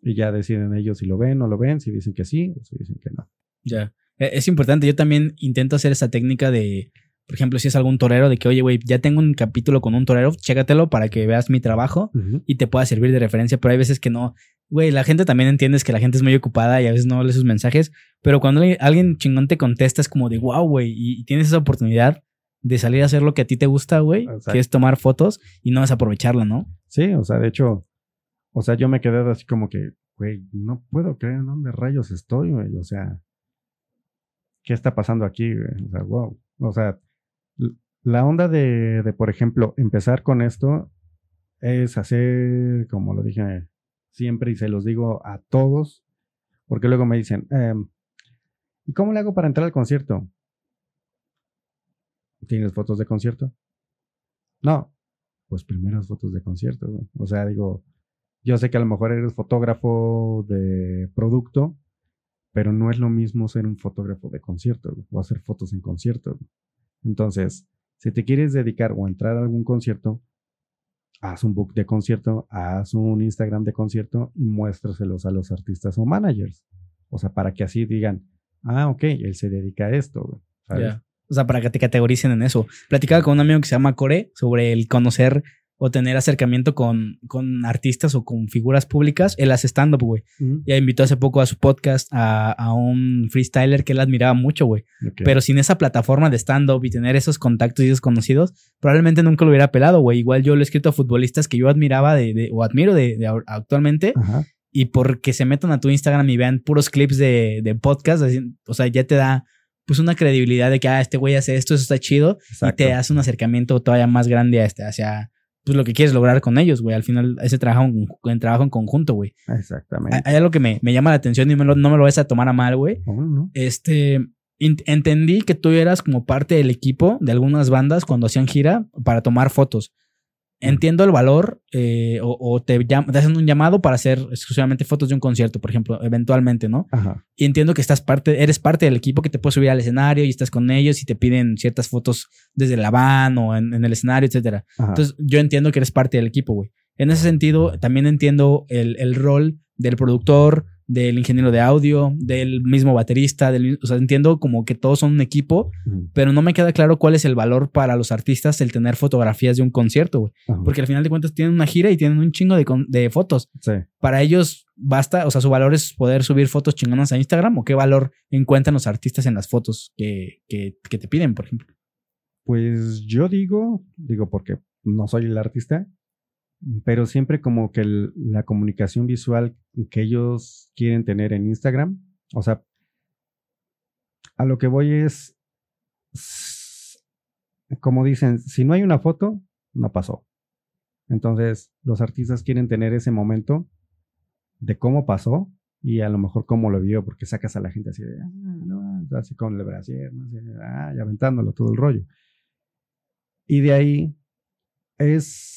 y ya deciden ellos si lo ven o lo ven, si dicen que sí o si dicen que no. Ya. E, es importante. Yo también intento hacer esa técnica de, por ejemplo, si es algún torero, de que, oye, güey, ya tengo un capítulo con un torero, chécatelo para que veas mi trabajo y te pueda servir de referencia. Pero hay veces que no. Güey, la gente también entiende que la gente es muy ocupada y a veces no lee sus mensajes. Pero cuando alguien chingón te contesta, es como de wow, güey, y tienes esa oportunidad de salir a hacer lo que a ti te gusta, güey, que es tomar fotos y no desaprovecharla, ¿no? Sí, o sea, de hecho, o sea, yo me quedé así como que, güey, no puedo creer en dónde rayos estoy, güey, o sea, ¿qué está pasando aquí, güey? O sea, wow, o sea, la onda de, de, por ejemplo, empezar con esto es hacer, como lo dije siempre y se los digo a todos, porque luego me dicen, em, ¿y cómo le hago para entrar al concierto? ¿Tienes fotos de concierto? No, pues primeras fotos de concierto. O sea, digo, yo sé que a lo mejor eres fotógrafo de producto, pero no es lo mismo ser un fotógrafo de concierto o hacer fotos en concierto. Entonces, si te quieres dedicar o entrar a algún concierto, haz un book de concierto, haz un Instagram de concierto y muéstraselos a los artistas o managers. O sea, para que así digan, ah, ok, él se dedica a esto. ¿sabes? O sea, para que te categoricen en eso. Platicaba con un amigo que se llama Core sobre el conocer o tener acercamiento con, con artistas o con figuras públicas. Él hace stand-up, güey. Ya invitó hace poco a su podcast a, un freestyler que él admiraba mucho, güey. Pero sin esa plataforma de stand-up y tener esos contactos y esos conocidos, probablemente nunca lo hubiera pelado, güey. Igual yo lo he escrito a futbolistas que yo admiraba de, o admiro de, actualmente. Y porque se metan a tu Instagram y vean puros clips de, de podcast, o sea, ya te da pues una credibilidad de que, ah, este güey hace esto, eso está chido, y te hace un acercamiento todavía más grande a este, hacia pues lo que quieres lograr con ellos, güey. Al final, ese trabajo en, trabajo en conjunto, güey. Exactamente. Hay, algo que me, llama la atención y no me lo vas a tomar a mal, güey. Este, entendí que tú eras como parte del equipo de algunas bandas cuando hacían gira para tomar fotos entiendo el valor eh, o, te, hacen un llamado para hacer exclusivamente fotos de un concierto, por ejemplo, eventualmente, ¿no? Ajá. Y entiendo que estás parte, eres parte del equipo que te puede subir al escenario y estás con ellos y te piden ciertas fotos desde la van o en, el escenario, etcétera. Entonces, yo entiendo que eres parte del equipo, güey. En ese sentido, también entiendo el, el rol del productor, del ingeniero de audio, del mismo baterista, del, o sea, entiendo como que todos son un equipo, pero no me queda claro cuál es el valor para los artistas el tener fotografías de un concierto, güey. Porque al final de cuentas tienen una gira y tienen un chingo de, de fotos. Sí. Para ellos basta, o sea, su valor es poder subir fotos chingonas a Instagram o qué valor encuentran los artistas en las fotos que, que, que te piden, por ejemplo. Pues yo digo, digo porque no soy el artista, pero siempre como que la comunicación visual que ellos quieren tener en Instagram, o sea, a lo que voy es, como dicen, si no hay una foto, no pasó. Entonces, los artistas quieren tener ese momento de cómo pasó y a lo mejor cómo lo vio, porque sacas a la gente así de, ah, no, así con el brasier, ¿no? ah, y aventándolo todo el rollo. Y de ahí es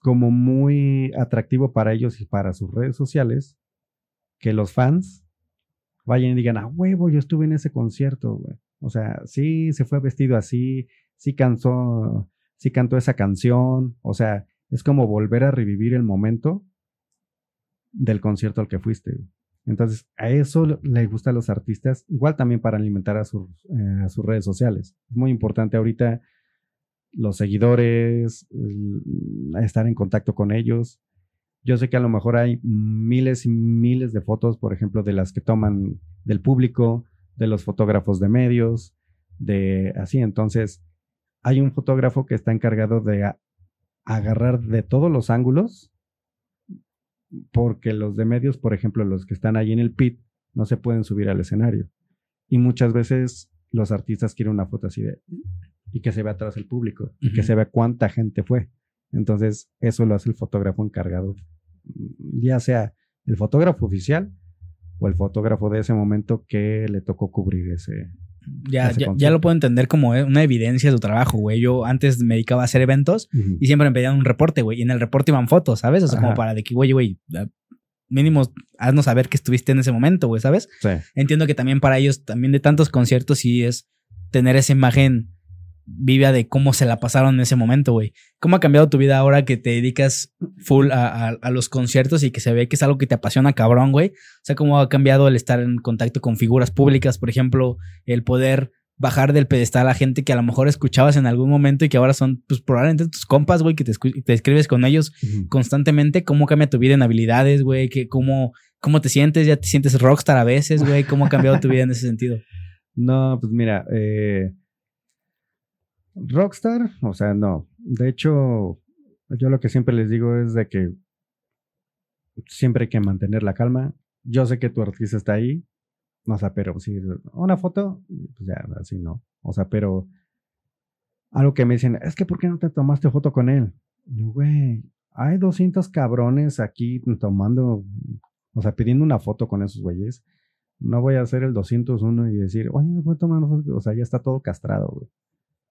como muy atractivo para ellos y para sus redes sociales que los fans vayan y digan, a huevo, yo estuve en ese concierto. O sea, sí se fue vestido así, sí cantó, sí cantó esa canción. O sea, es como volver a revivir el momento del concierto al que fuiste. Entonces, a eso les gusta a los artistas, igual también para alimentar a sus, eh, a sus redes sociales. Es muy importante ahorita los seguidores, estar en contacto con ellos. Yo sé que a lo mejor hay miles y miles de fotos, por ejemplo, de las que toman del público, de los fotógrafos de medios, de así. Entonces, hay un fotógrafo que está encargado de agarrar de todos los ángulos, porque los de medios, por ejemplo, los que están ahí en el pit, no se pueden subir al escenario. Y muchas veces los artistas quieren una foto así de y que se vea atrás el público y que se vea cuánta gente fue. Entonces, eso lo hace el fotógrafo encargado, ya sea el fotógrafo oficial o el fotógrafo de ese momento que le tocó cubrir ese, Ya, ya, ya, lo puedo entender como eh, una evidencia de tu trabajo, güey. Yo antes me dedicaba a hacer eventos y siempre me pedían un reporte, güey. Y en el reporte iban fotos, ¿sabes? O sea, como para de que, güey, güey, mínimo haznos saber que estuviste en ese momento, güey, ¿sabes? Sí. Entiendo que también para ellos, también de tantos conciertos, sí es tener esa imagen viva de cómo se la pasaron en ese momento, güey. ¿Cómo ha cambiado tu vida ahora que te dedicas full a, a, los conciertos y que se ve que es algo que te apasiona cabrón, güey? O sea, ¿cómo ha cambiado el estar en contacto con figuras públicas, por ejemplo, el poder bajar del pedestal a gente que a lo mejor escuchabas en algún momento y que ahora son, pues probablemente tus compas, güey, que te, te escribes con ellos constantemente. ¿Cómo cambia tu vida en habilidades, güey? ¿Cómo, ¿Cómo te sientes? ¿Ya te sientes rockstar a veces, güey? ¿Cómo ha cambiado tu vida en ese sentido? [LAUGHS] No, pues mira, eh, rockstar, o sea, no. De hecho, yo lo que siempre les digo es de que siempre hay que mantener la calma. Yo sé que tu artista está ahí, o sea, pero si una foto, pues ya, así no. O sea, pero algo que me dicen, es que ¿por qué no te tomaste foto con él? Güey, hay 200 cabrones aquí tomando, o sea, pidiendo una foto con esos güeyes. No voy a hacer el 201 y decir, oye, me puedo tomar una foto. O sea, ya está todo castrado, güey.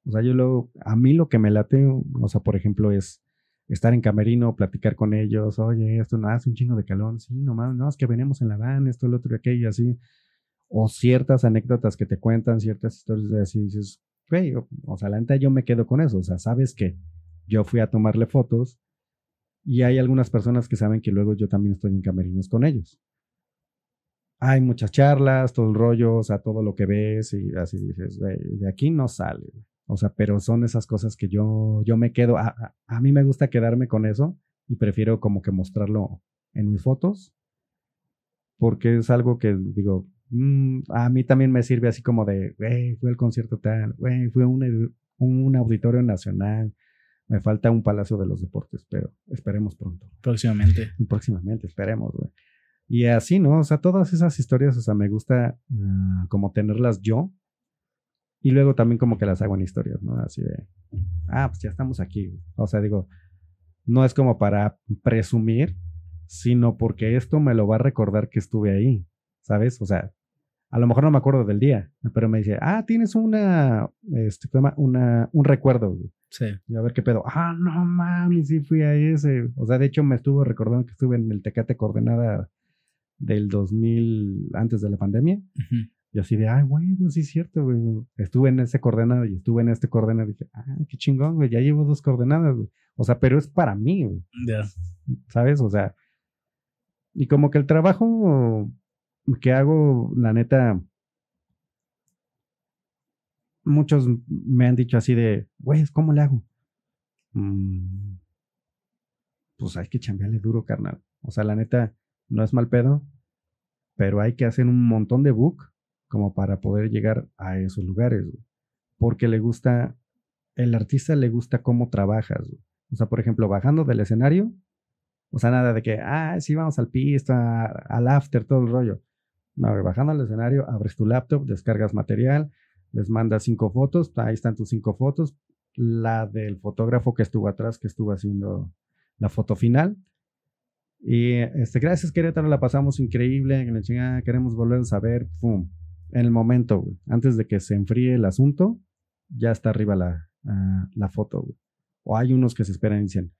O sea, yo luego, a mí lo que me late, o sea, por ejemplo, es estar en camerino, platicar con ellos, oye, esto no hace un chingo de calor, sí, nomás, no, es que venimos en la van, esto, el otro y aquello, así o ciertas anécdotas que te cuentan, ciertas historias de así, dices, güey, o, sea, la neta yo me quedo con eso, o sea, sabes que yo fui a tomarle fotos y hay algunas personas que saben que luego yo también estoy en camerinos con ellos. Hay muchas charlas, todo el rollo, o sea, todo lo que ves y así dices, güey, de aquí no sale. O sea, pero son esas cosas que yo, yo me quedo, a, a mí me gusta quedarme con eso y prefiero como que mostrarlo en mis fotos porque es algo que digo, Mm, a mí también me sirve así como de, güey, fue el concierto tal, güey, fue un, un auditorio nacional, me falta un Palacio de los Deportes, pero esperemos pronto. Próximamente. [LAUGHS] Próximamente, esperemos, güey. Y así, ¿no? O sea, todas esas historias, o sea, me gusta ah, como tenerlas yo. Y luego también como que las hago en historias, ¿no? Así de, ah, pues ya estamos aquí. O sea, digo, no es como para presumir, sino porque esto me lo va a recordar que estuve ahí, ¿sabes? O sea, a lo mejor no me acuerdo del día, pero me dice, ah, tienes una, este, una, un recuerdo. Sí. Y a ver qué pedo. Ah, no mames, sí fui a ese. O sea, de hecho me estuvo recordando que estuve en el Tecate Coordenada del 2000, antes de la pandemia. Y así de, ay, güey, pues sí es cierto, güey. Estuve en ese coordenado y estuve en este coordenado. Y dije, ah, qué chingón, güey, ya llevo dos coordenadas, güey. O sea, pero es para mí, güey. Ya. ¿Sabes? O sea, y como que el trabajo que hago, la neta, muchos me han dicho así de, güey, ¿cómo le hago? Mm, pues hay que chambearle duro, carnal. O sea, la neta, no es mal pedo, pero hay que hacer un montón de book como para poder llegar a esos lugares, porque le gusta, el artista le gusta cómo trabajas. O sea, por ejemplo, bajando del escenario, o sea, nada de que, ah, sí, vamos al pista, al after, todo el rollo bajando al escenario, abres tu laptop, descargas material, les mandas cinco fotos, ahí están tus cinco fotos, la del fotógrafo que estuvo atrás, que estuvo haciendo la foto final. Y este, gracias Querétaro, la pasamos increíble, queremos volver a saber, pum, en el momento, antes de que se enfríe el asunto, ya está arriba la, ah, la foto, O hay unos que se esperan y dicen,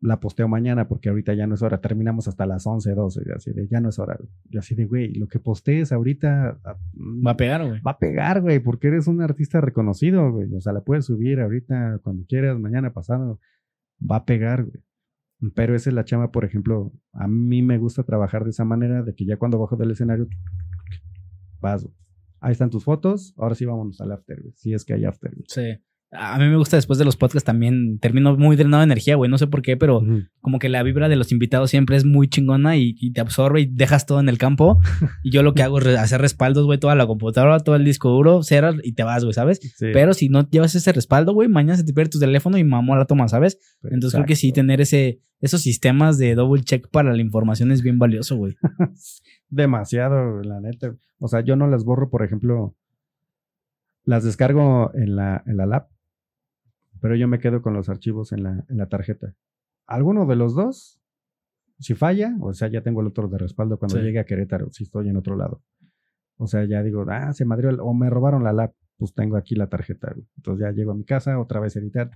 la posteo mañana porque ahorita ya no es hora. Terminamos hasta las 11, 12, y así de ya no es hora. Y así de, güey, lo que postees ahorita ah, va a pegar, güey. Va a pegar, güey, porque eres un artista reconocido, güey. O sea, la puedes subir ahorita cuando quieras, mañana pasado. Va a pegar, güey. Pero esa es la chama, por ejemplo, a mí me gusta trabajar de esa manera, de que ya cuando bajo del escenario, Ahí están tus fotos, ahora sí vámonos al after. Si es que hay after. Sí. A mí me gusta después de los podcasts también, termino muy drenado de energía, güey, no sé por qué, pero como que la vibra de los invitados siempre es muy chingona y, te absorbe y dejas todo en el campo. [LAUGHS] y yo lo que hago es hacer respaldos, güey, toda la computadora, todo el disco duro, cerras y te vas, güey, ¿sabes? Pero si no llevas ese respaldo, güey, mañana se te pierde tu teléfono y mamó la toma, ¿sabes? Entonces creo que sí, tener ese, esos sistemas de double check para la información es bien valioso, güey. [LAUGHS] Demasiado, la neta. O sea, yo no las borro, por ejemplo, las descargo en la, en la lap pero yo me quedo con los archivos en la, en la tarjeta. Alguno de los dos, si falla, o sea, ya tengo el otro de respaldo cuando llegue a Querétaro, si estoy en otro lado. O sea, ya digo, ah, se madrió o me robaron la lap, pues tengo aquí la tarjeta. güey. Entonces ya llego a mi casa, otra vez editar.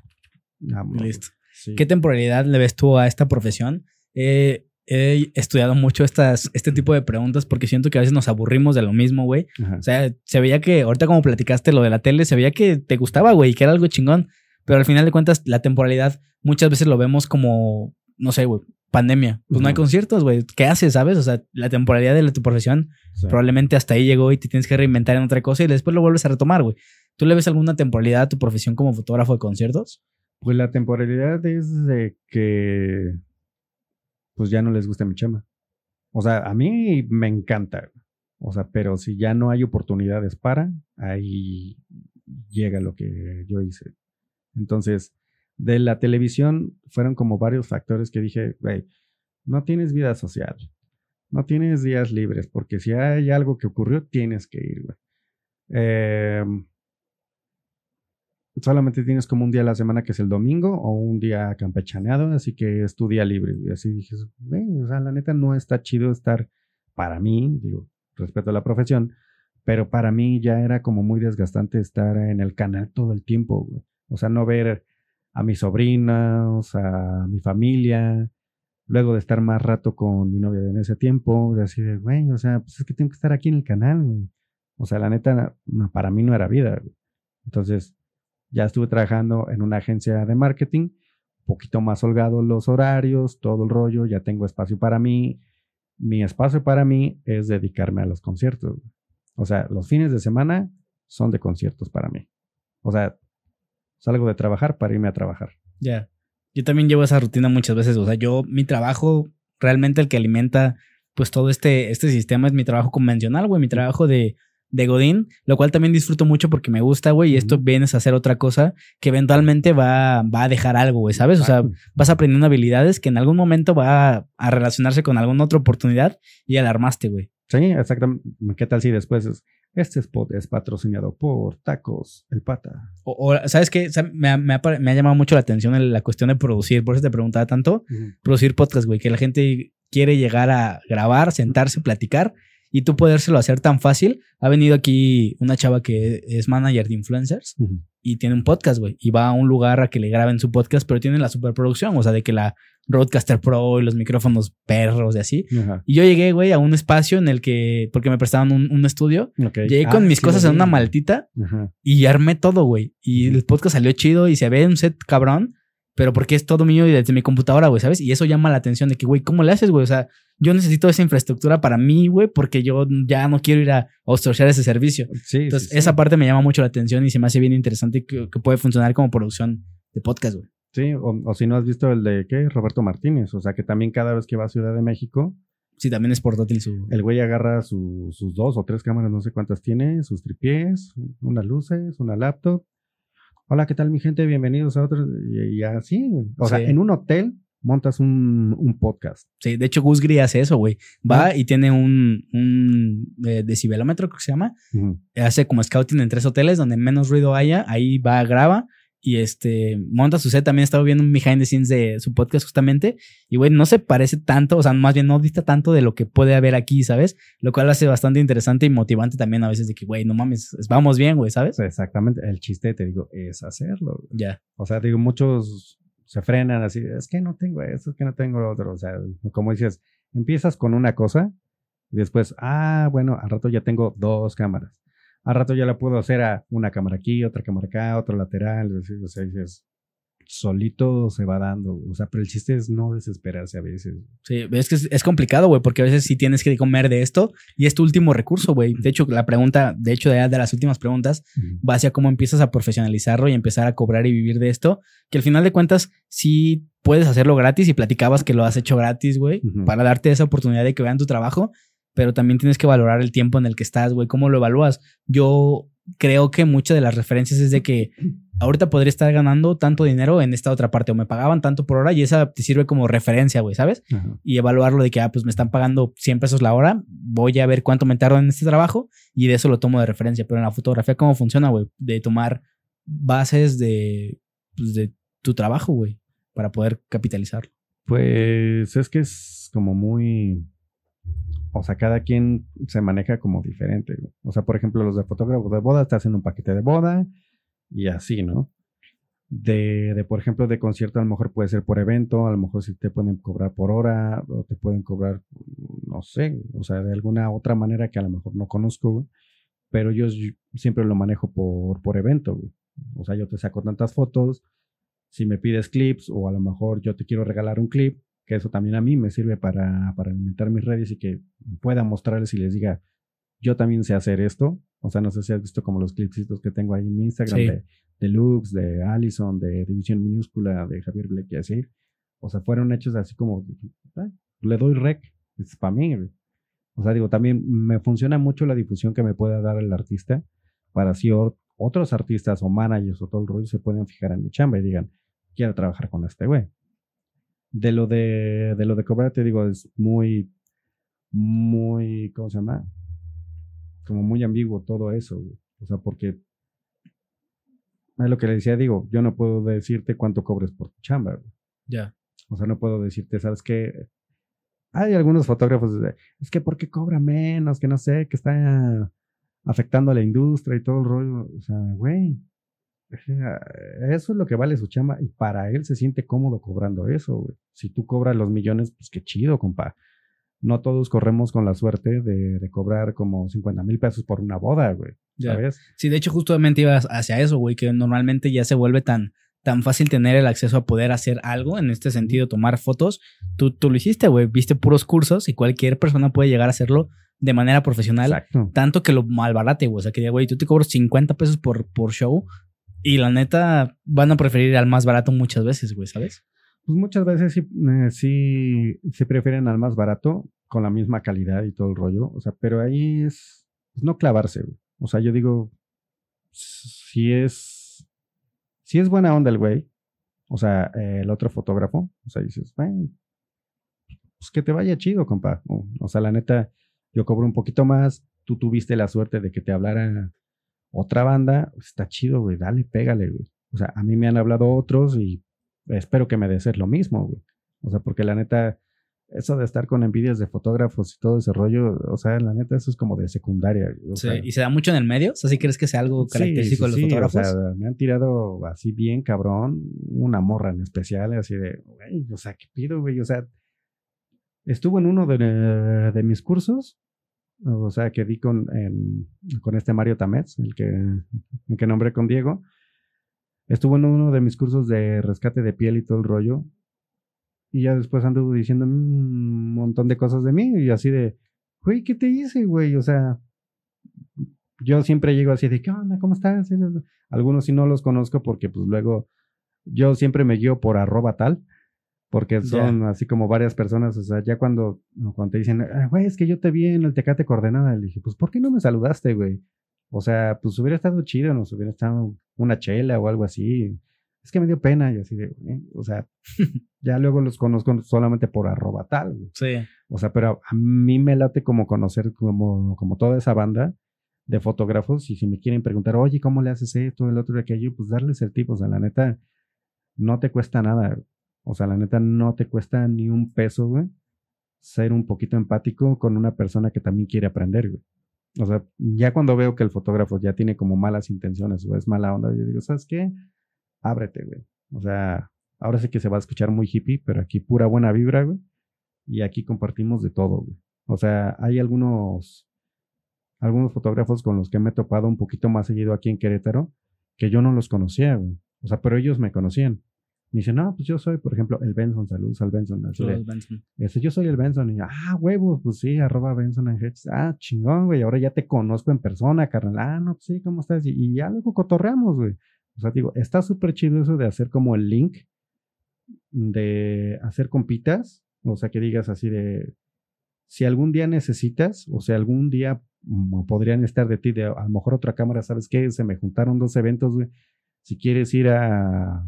Vámonos, Listo. Sí. ¿Qué temporalidad le ves tú a esta profesión? Eh, he estudiado mucho estas, este tipo de preguntas porque siento que a veces nos aburrimos de lo mismo, güey. O sea, se veía que, ahorita como platicaste lo de la tele, se veía que te gustaba, güey, que era algo chingón. Pero al final de cuentas, la temporalidad muchas veces lo vemos como, no sé, güey, pandemia. Pues no hay conciertos, güey. ¿Qué haces, sabes? O sea, la temporalidad de la- tu profesión Sí. probablemente hasta ahí llegó y te tienes que reinventar en otra cosa y después lo vuelves a retomar, güey. ¿Tú le ves alguna temporalidad a tu profesión como fotógrafo de conciertos? Pues la temporalidad es de que pues ya no les gusta mi chama. O sea, a mí me encanta. O sea, pero si ya no hay oportunidades para, ahí llega lo que yo hice. Entonces, de la televisión fueron como varios factores que dije, güey, no tienes vida social, no tienes días libres, porque si hay algo que ocurrió, tienes que ir, güey. Em, solamente tienes como un día a la semana que es el domingo o un día campechaneado, así que es tu día libre. Y así dije, o sea, la neta no está chido estar para mí, digo, respeto a la profesión, pero para mí ya era como muy desgastante estar en el canal todo el tiempo, güey. O sea, no ver a mis sobrinos, a mi familia, luego de estar más rato con mi novia en ese tiempo, de así de, güey, o sea, pues es que tengo que estar aquí en el canal, güey. O sea, la neta, para mí no era vida. Entonces, ya estuve trabajando en una agencia de marketing, un poquito más holgado los horarios, todo el rollo, ya tengo espacio para mí. Mi espacio para mí es dedicarme a los conciertos. O sea, los fines de semana son de conciertos para mí. O sea, salgo de trabajar para irme a trabajar. Ya. Yo también llevo esa rutina muchas veces. O sea, yo, mi trabajo, realmente el que alimenta, pues todo este, este sistema es mi trabajo convencional, güey. Mi trabajo de, de Godín, lo cual también disfruto mucho porque me gusta, güey. Y esto vienes a hacer otra cosa que eventualmente va, va a dejar algo, güey, ¿sabes? O sea, vas aprendiendo habilidades que en algún momento va a, a relacionarse con alguna otra oportunidad y alarmaste, güey. Sí, exactamente. ¿Qué tal si después es, este spot es patrocinado por Tacos El Pata? O, o, ¿sabes qué? O sea, me, ha, me ha me ha llamado mucho la atención la cuestión de producir. Por eso te preguntaba tanto. producir podcast, güey, que la gente quiere llegar a grabar, sentarse, platicar y tú podérselo hacer tan fácil. Ha venido aquí una chava que es manager de influencers y tiene un podcast, güey, y va a un lugar a que le graben su podcast, pero tiene la superproducción, o sea, de que la Roadcaster Pro y los micrófonos perros y así. Y yo llegué, güey, a un espacio en el que, porque me prestaban un, un estudio, llegué con Ah, mis sí, cosas en una maltita y armé todo, güey. Y el podcast salió chido y se ve un set cabrón, pero porque es todo mío y desde mi computadora, güey, ¿sabes? Y eso llama la atención de que, güey, ¿cómo le haces, güey? O sea, yo necesito esa infraestructura para mí, güey, porque yo ya no quiero ir a outsourcear ese servicio. Sí, Entonces, sí, sí. esa parte me llama mucho la atención y se me hace bien interesante que, que puede funcionar como producción de podcast, güey. Sí, o, o si no has visto el de ¿qué? Roberto Martínez. O sea que también cada vez que va a Ciudad de México, Sí, también es portátil su... el güey agarra su- sus dos o tres cámaras, no sé cuántas tiene, sus tripiés, unas luces, una laptop. Hola, ¿qué tal mi gente? Bienvenidos a otro. Y, así. O sea, en un hotel montas un, un podcast. Sí, de hecho, Gus Gris hace eso, güey. Va y tiene un, un eh, decibelómetro, creo que se llama. Hace como scouting en tres hoteles donde menos ruido haya, ahí va, graba y este monta su set. También estaba viendo un behind the scenes de su podcast justamente y güey, no se parece tanto, o sea, más bien no dista tanto de lo que puede haber aquí, ¿sabes? Lo cual hace bastante interesante y motivante también a veces de que, güey, no mames, vamos bien, güey, ¿sabes? Exactamente. El chiste, te digo, es hacerlo. güey. Ya, O sea, digo, muchos se frenan así, es que no tengo esto, es que no tengo lo otro. O sea, como dices, empiezas con una cosa y después, ah, bueno, al rato ya tengo dos cámaras. Al rato ya la puedo hacer a una cámara aquí, otra cámara acá, otro lateral. O sea, dices, solito se va dando. O sea, pero el chiste es no desesperarse a veces. sí, es que es, es complicado, güey, porque a veces sí tienes que comer de esto y es tu último recurso, güey. De hecho, la pregunta, de hecho, de, de las últimas preguntas, va hacia cómo empiezas a profesionalizarlo y empezar a cobrar y vivir de esto, que al final de cuentas sí puedes hacerlo gratis y platicabas que lo has hecho gratis, güey, para darte esa oportunidad de que vean tu trabajo, pero también tienes que valorar el tiempo en el que estás, güey, cómo lo evalúas. Yo creo que muchas de las referencias es de que ahorita podría estar ganando tanto dinero en esta otra parte o me pagaban tanto por hora y esa te sirve como referencia, güey, ¿sabes? Ajá. y evaluarlo de que, ah, pues me están pagando 100 pesos la hora, voy a ver cuánto me tardo en este trabajo y de eso lo tomo de referencia. Pero en la fotografía, ¿cómo funciona, güey? De tomar bases de, pues, de tu trabajo, güey, para poder capitalizarlo. Pues es que es como muy o sea, cada quien se maneja como diferente. O sea, por ejemplo, los de fotógrafos de boda te hacen un paquete de boda y así, ¿no? De, de, por ejemplo, de concierto a lo mejor puede ser por evento, a lo mejor si te pueden cobrar por hora o te pueden cobrar, no sé, o sea, de alguna otra manera que a lo mejor no conozco, pero yo siempre lo manejo por, por evento. O sea, yo te saco tantas fotos, si me pides clips o a lo mejor yo te quiero regalar un clip, que eso también a mí me sirve para, para alimentar mis redes y que pueda mostrarles y les diga, yo también sé hacer esto. O sea, no sé si has visto como los clipsitos que tengo ahí en mi Instagram de, de Lux, de Allison, de División Minúscula, de Javier Bleck y así. O sea, fueron hechos así como, le doy rec, es para mí. O sea, digo, también me funciona mucho la difusión que me pueda dar el artista para si otros artistas o managers o todo el rollo se pueden fijar en mi chamba y digan, quiero trabajar con este güey. De lo de, de lo de cobrar, te digo, es muy, muy, ¿cómo se llama? Como muy ambiguo todo eso, O sea, porque es lo que le decía, digo, yo no puedo decirte cuánto cobres por tu chamba, Ya. O sea, no puedo decirte, ¿sabes qué? Hay algunos fotógrafos, es que ¿por qué cobra menos? Que no sé, que está afectando a la industria y todo el rollo. O sea, güey, eso es lo que vale su chamba y para él se siente cómodo cobrando eso, güey. Si tú cobras los millones, pues qué chido, compa. No todos corremos con la suerte de, cobrar como 50 mil pesos por una boda, güey. ¿Sabes? Sí, de hecho, justamente ibas hacia eso, güey, que normalmente ya se vuelve tan, tan fácil tener el acceso a poder hacer algo, en este sentido, tomar fotos. Tú, tú lo hiciste, güey, viste puros cursos y cualquier persona puede llegar a hacerlo de manera profesional. Exacto. Tanto que lo malbarate, güey. O sea, que, güey, tú te cobras 50 pesos por, por show y la neta, van a preferir al más barato muchas veces, güey, ¿sabes? Pues muchas veces sí, eh, sí, se prefieren al más barato con la misma calidad y todo el rollo. O sea, pero ahí es no clavarse, güey. O sea, yo digo, si es, si es buena onda el güey, o sea, el otro fotógrafo, o sea, dices, pues que te vaya chido, compa. o sea, la neta, yo cobro un poquito más, tú tuviste la suerte de que te hablara otra banda, está chido, güey, dale, pégale, güey. O sea, a mí me han hablado otros y espero que me desees lo mismo, güey. O sea, porque la neta, eso de estar con envidias de fotógrafos y todo ese rollo, o sea, la neta, eso es como de secundaria. sí, y se da mucho en el medio, o sea, ¿sí crees que sea algo característico de los fotógrafos? O sea, me han tirado así bien cabrón, una morra en especial, así de, güey, o sea, ¿qué pido, güey? O sea, estuvo en uno de, de mis cursos o sea, que di con, con este Mario Tamets, el que, el que nombré con Diego. Estuvo en uno de mis cursos de rescate de piel y todo el rollo. Y ya después anduvo diciendo un montón de cosas de mí y así de, güey, ¿qué te hice, güey? O sea, yo siempre llego así de, ¿qué onda? ¿Cómo estás? Algunos sí no los conozco porque pues luego yo siempre me guío por arroba tal porque son así como varias personas, o sea, ya cuando, cuando te dicen, ah, güey, es que yo te vi en el Tecate Coordenada, le dije, pues, ¿por qué no me saludaste, güey? O sea, pues hubiera estado chido, nos hubiera estado una chela o algo así. Es que me dio pena, y así de, o sea, [LAUGHS] ya luego los conozco solamente por arroba tal. Güey. Sí. O sea, pero a mí me late como conocer como, como toda esa banda de fotógrafos y si me quieren preguntar, oye, ¿cómo le haces esto, el otro, y aquello? Pues darles el tipo, o sea, la neta, no te cuesta nada. O sea, la neta no te cuesta ni un peso, güey, ser un poquito empático con una persona que también quiere aprender, güey. O sea, ya cuando veo que el fotógrafo ya tiene como malas intenciones o es mala onda, yo digo, ¿sabes qué? Ábrete, güey. O sea, ahora sí que se va a escuchar muy hippie, pero aquí pura buena vibra, güey. Y aquí compartimos de todo, güey. O sea, hay algunos, algunos fotógrafos con los que me he topado un poquito más seguido aquí en Querétaro, que yo no los conocía, güey. O sea, pero ellos me conocían. Me dice, no, pues yo soy, por ejemplo, el Benson, saludos al Benson. Así Benson. Este, yo soy el Benson. Y yo, ah, huevos, pues sí, arroba Benson en Hedges. Ah, chingón, güey, ahora ya te conozco en persona, carnal. Ah, no, pues sí, ¿cómo estás? Y, ya luego cotorreamos, güey. O sea, digo, está súper chido eso de hacer como el link, de hacer compitas. O sea, que digas así de, si algún día necesitas, o sea, algún día mm, podrían estar de ti, de a lo mejor otra cámara, ¿sabes qué? Se me juntaron dos eventos, güey. Si quieres ir a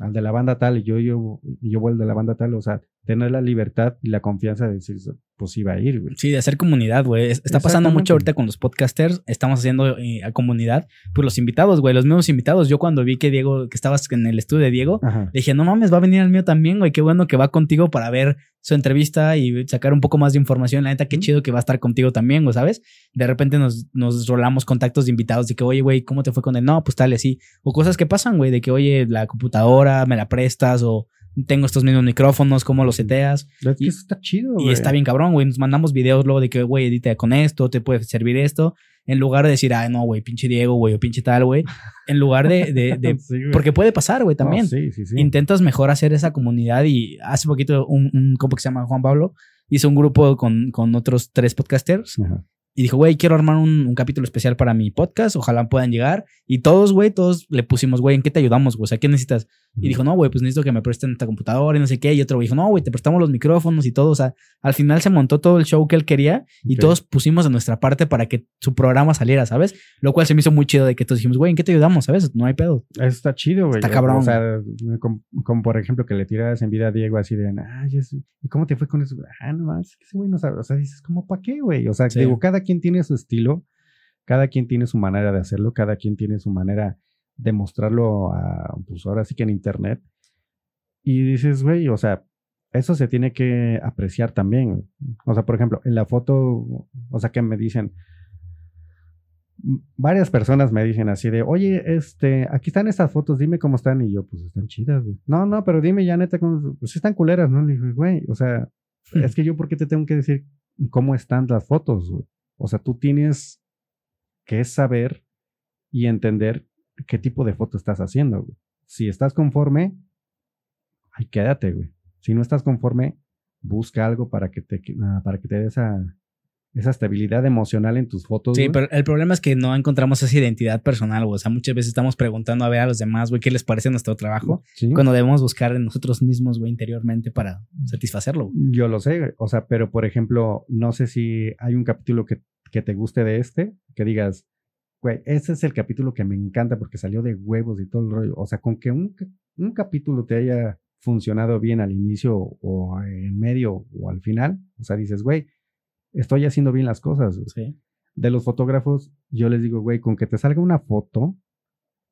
al de la banda tal y yo, yo, yo al de la banda tal, o sea, tener la libertad y la confianza de decir, pues iba a ir, güey. Sí, de hacer comunidad, güey. Está pasando mucho ahorita con los podcasters. Estamos haciendo eh, a comunidad. Pues los invitados, güey, los mismos invitados. Yo cuando vi que Diego, que estabas en el estudio de Diego, dije, no mames, va a venir el mío también, güey. Qué bueno que va contigo para ver su entrevista y sacar un poco más de información. La neta, qué chido que va a estar contigo también, güey, ¿sabes? De repente nos, nos rolamos contactos de invitados de que, oye, güey, ¿cómo te fue con él? No, pues tal, así. O cosas que pasan, güey, de que, oye, la computadora me la prestas o tengo estos mismos micrófonos, cómo los seteas. Es que eso está chido, Y está bien cabrón, güey. Nos mandamos videos luego de que, güey, edita con esto, te puede servir esto. En lugar de decir, ay, no, güey, pinche Diego, güey, o pinche tal, güey. [LAUGHS] En lugar de. de, porque puede pasar, güey, también. sí, sí, sí. Intentas mejor hacer esa comunidad y hace poquito un, un compa que se llama Juan Pablo hizo un grupo con, con otros tres podcasters. Ajá. Y dijo, güey, quiero armar un, capítulo especial para mi podcast, ojalá puedan llegar. Y todos, güey, todos le pusimos, güey, ¿en qué te ayudamos, güey? O sea, ¿qué necesitas? Y dijo, no, güey, pues necesito que me presten esta computadora y no sé qué. Y otro dijo, no, güey, te prestamos los micrófonos y todo. O sea, al final se montó todo el show que él quería y todos pusimos de nuestra parte para que su programa saliera, ¿sabes? Lo cual se me hizo muy chido de que todos dijimos, güey, ¿en qué te ayudamos? ¿Sabes? No hay pedo. Eso está chido, güey. Está cabrón. O sea, como, por ejemplo que le tiras en vida a Diego así de, ah, ¿y cómo te fue con eso? Ah, no más, ese güey no sabe. O sea, dices, ¿cómo para qué, güey? O sea, digo, cada quien tiene su estilo cada quien tiene su manera de hacerlo, cada quien tiene su manera de mostrarlo, a, pues ahora sí que en internet. Y dices, güey, o sea, eso se tiene que apreciar también. O sea, por ejemplo, en la foto, o sea, que me dicen, varias personas me dicen así de, oye, este, aquí están estas fotos, dime cómo están. Y yo, pues están chidas, güey. No, no, pero dime ya neta, pues están culeras, ¿no? Le dije, güey, o sea, hmm. es que yo, ¿por qué te tengo que decir cómo están las fotos, güey? O sea, tú tienes que saber y entender qué tipo de foto estás haciendo, güey. Si estás conforme, ahí quédate, güey. Si no estás conforme, busca algo para que te, ah, para que te dé esa, esa estabilidad emocional en tus fotos. Sí, pero el problema es que no encontramos esa identidad personal, güey. O sea, muchas veces estamos preguntando a ver a los demás, güey, qué les parece nuestro trabajo, cuando debemos buscar en nosotros mismos, güey, interiormente para satisfacerlo. Yo lo sé. O sea, pero por ejemplo, no sé si hay un capítulo que, que te guste de este, que digas, güey, ese es el capítulo que me encanta porque salió de huevos y todo el rollo. O sea, con que un, un capítulo te haya funcionado bien al inicio o en medio o al final, o sea, dices, güey, estoy haciendo bien las cosas. De los fotógrafos, yo les digo, güey, con que te salga una foto,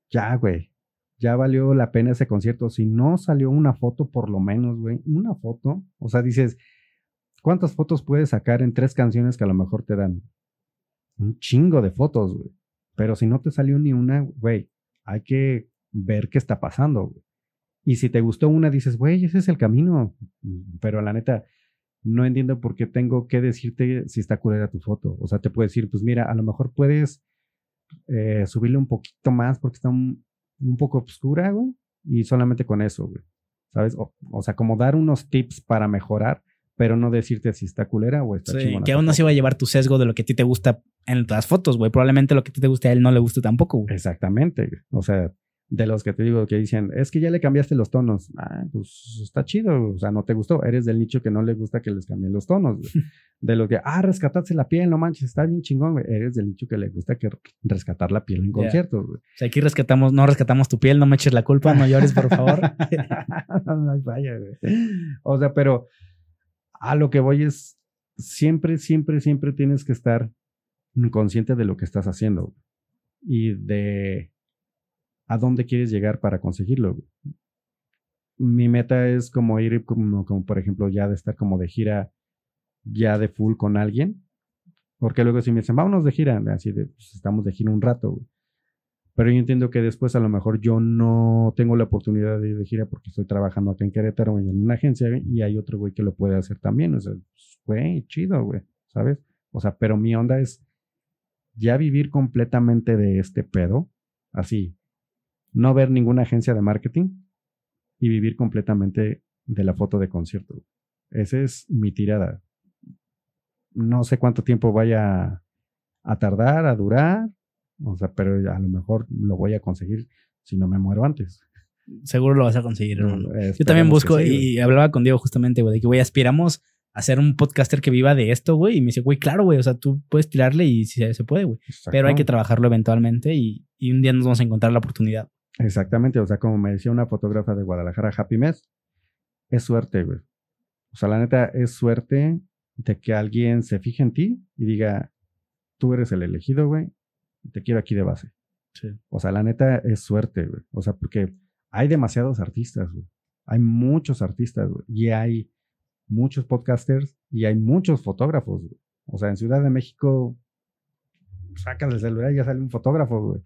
ya, güey, ya valió la pena ese concierto. Si no salió una foto, por lo menos, güey, una foto. O sea, dices, ¿cuántas fotos puedes sacar en tres canciones que a lo mejor te dan? Un chingo de fotos, güey. Pero si no te salió ni una, güey, hay que ver qué está pasando, güey. Y si te gustó una, dices, güey, ese es el camino. Pero la neta, no entiendo por qué tengo que decirte si está culera tu foto. O sea, te puedo decir, pues mira, a lo mejor puedes eh, subirle un poquito más porque está un, poco oscura, güey, y solamente con eso, güey. ¿Sabes? O, sea, como dar unos tips para mejorar, pero no decirte si está culera o está sí, Que aún así va a llevar tu sesgo de lo que a ti te gusta en las fotos, güey. Probablemente lo que te guste a él no le guste tampoco, güey. Exactamente. O sea, de los que te digo que dicen, es que ya le cambiaste los tonos. Ah, pues está chido, o sea, no te gustó. Eres del nicho que no le gusta que les cambien los tonos. [LAUGHS] De los que, ah, rescatarse la piel, no manches, está bien chingón, güey. Eres del nicho que le gusta que rescatar la piel en conciertos, güey. O sea, aquí rescatamos, no rescatamos tu piel, no me eches la culpa, no llores, por favor. [LAUGHS] no vaya, güey. O sea, pero a lo que voy es, siempre, siempre, siempre tienes que estar consciente de lo que estás haciendo y de a dónde quieres llegar para conseguirlo. Mi meta es como ir, como, como por ejemplo, ya de estar como de gira, ya de full con alguien. Porque luego si me dicen, vámonos de gira, así de, pues, estamos de gira un rato, Pero yo entiendo que después a lo mejor yo no tengo la oportunidad de ir de gira porque estoy trabajando acá en Querétaro en una agencia y hay otro güey que lo puede hacer también. O sea, pues, güey, chido, güey, ¿sabes? O sea, pero mi onda es ya vivir completamente de este pedo, así, no ver ninguna agencia de marketing y vivir completamente de la foto de concierto. Esa es mi tirada. No sé cuánto tiempo vaya a tardar, a durar, o sea, pero a lo mejor lo voy a conseguir si no me muero antes. Seguro lo vas a conseguir. Yo también busco y hablaba con Diego justamente, güey, de que, güey, aspiramos a ser un podcaster que viva de esto, güey. Y me dice, güey, claro, güey, o sea, tú puedes tirarle y se, se puede, güey. Pero hay que trabajarlo eventualmente y, y un día nos vamos a encontrar la oportunidad. Exactamente, o sea, como me decía una fotógrafa de Guadalajara, Happy Mess, es suerte, güey. O sea, la neta es suerte de que alguien se fije en ti y diga, tú eres el elegido, güey, te quiero aquí de base. Sí. O sea, la neta es suerte, güey. O sea, porque hay demasiados artistas, güey. Hay muchos artistas, güey. Y hay muchos podcasters y hay muchos fotógrafos, güey. O sea, en Ciudad de México, sacas el celular y ya sale un fotógrafo, güey.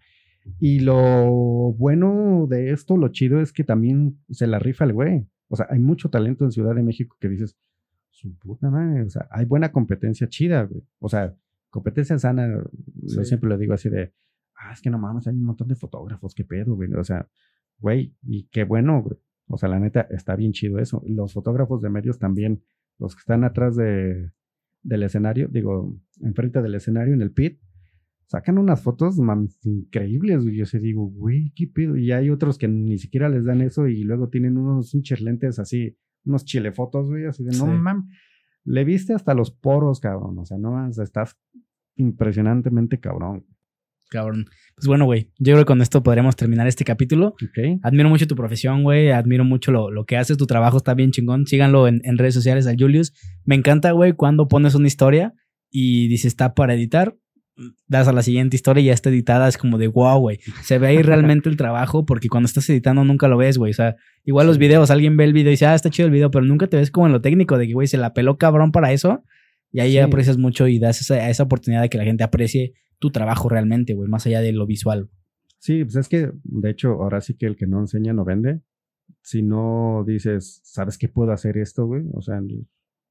Y lo bueno de esto, lo chido es que también se la rifa el güey. O sea, hay mucho talento en Ciudad de México que dices, su puta madre, o sea, hay buena competencia chida, güey. O sea, competencia sana, yo siempre lo digo así de, ah, es que no mames, hay un montón de fotógrafos, qué pedo, güey. O sea, güey, y qué bueno, güey. O sea, la neta, está bien chido eso. Los fotógrafos de medios también, los que están atrás de, del escenario, digo, enfrente del escenario, en el pit, sacan unas fotos man, increíbles. Yo se digo, güey, qué pedo. Y hay otros que ni siquiera les dan eso y luego tienen unos hinches lentes así, unos chilefotos, güey, así de, no Sí. mames. Le viste hasta los poros, cabrón. O sea, no más, estás impresionantemente cabrón. Cabrón. Pues bueno, güey. Yo creo que con esto podríamos terminar este capítulo. ¿Ok? Admiro mucho tu profesión, güey. Admiro mucho lo, lo que haces. Tu trabajo está bien chingón. Síganlo en, en redes sociales al Julius. Me encanta, güey, cuando pones una historia y dice está para editar. Das a la siguiente historia y ya está editada. Es como de wow, güey. Se ve ahí realmente el trabajo porque cuando estás editando nunca lo ves, güey. O sea, igual los videos, alguien ve el video y dice, ah, está chido el video, pero nunca te ves como en lo técnico de que, güey, se la peló cabrón para eso. Y ahí Sí. aprecias mucho y das esa, esa oportunidad de que la gente aprecie tu trabajo realmente, güey, más allá de lo visual. Sí, pues es que, de hecho, ahora sí que el que no enseña no vende. Si no dices, ¿sabes qué puedo hacer esto, güey? O sea,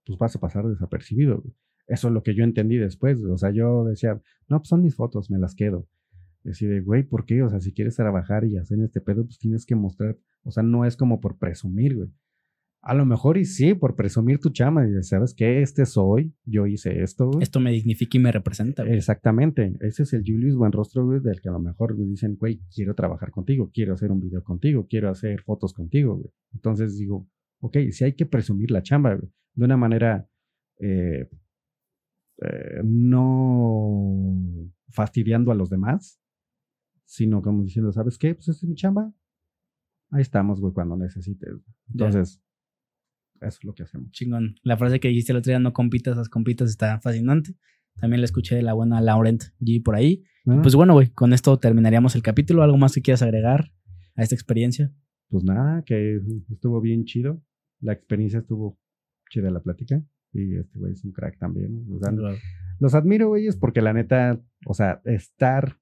pues vas a pasar desapercibido, güey. Eso es lo que yo entendí después. O sea, yo decía, no, pues son mis fotos, me las quedo. Así de, güey, ¿por qué? O sea, si quieres trabajar y hacer este pedo, pues tienes que mostrar. O sea, no es como por presumir, güey. A lo mejor y sí, por presumir tu chama. Y sabes qué, este soy, yo hice esto, güey. Esto me dignifica y me representa, güey. Exactamente. Ese es el Julius Buenrostro, güey, del que a lo mejor me dicen, güey, quiero trabajar contigo, quiero hacer un video contigo, quiero hacer fotos contigo, güey. Entonces digo, ok, si hay que presumir la chamba, güey, de una manera eh, eh, no fastidiando a los demás, sino como diciendo, ¿sabes qué? Pues esta es mi chamba. Ahí estamos, güey, cuando necesites. Entonces, eso es lo que hacemos. Chingón. La frase que dijiste el otro día, no compitas, las compitas, está fascinante. También la escuché de la buena Laurent G por ahí. ¿no? Pues bueno, güey, con esto terminaríamos el capítulo. ¿Algo más que quieras agregar a esta experiencia? pues nada, que estuvo bien chido. La experiencia estuvo chida la plática. Y este güey es un crack también. O sea, los admiro, güeyes, porque la neta, o sea, estar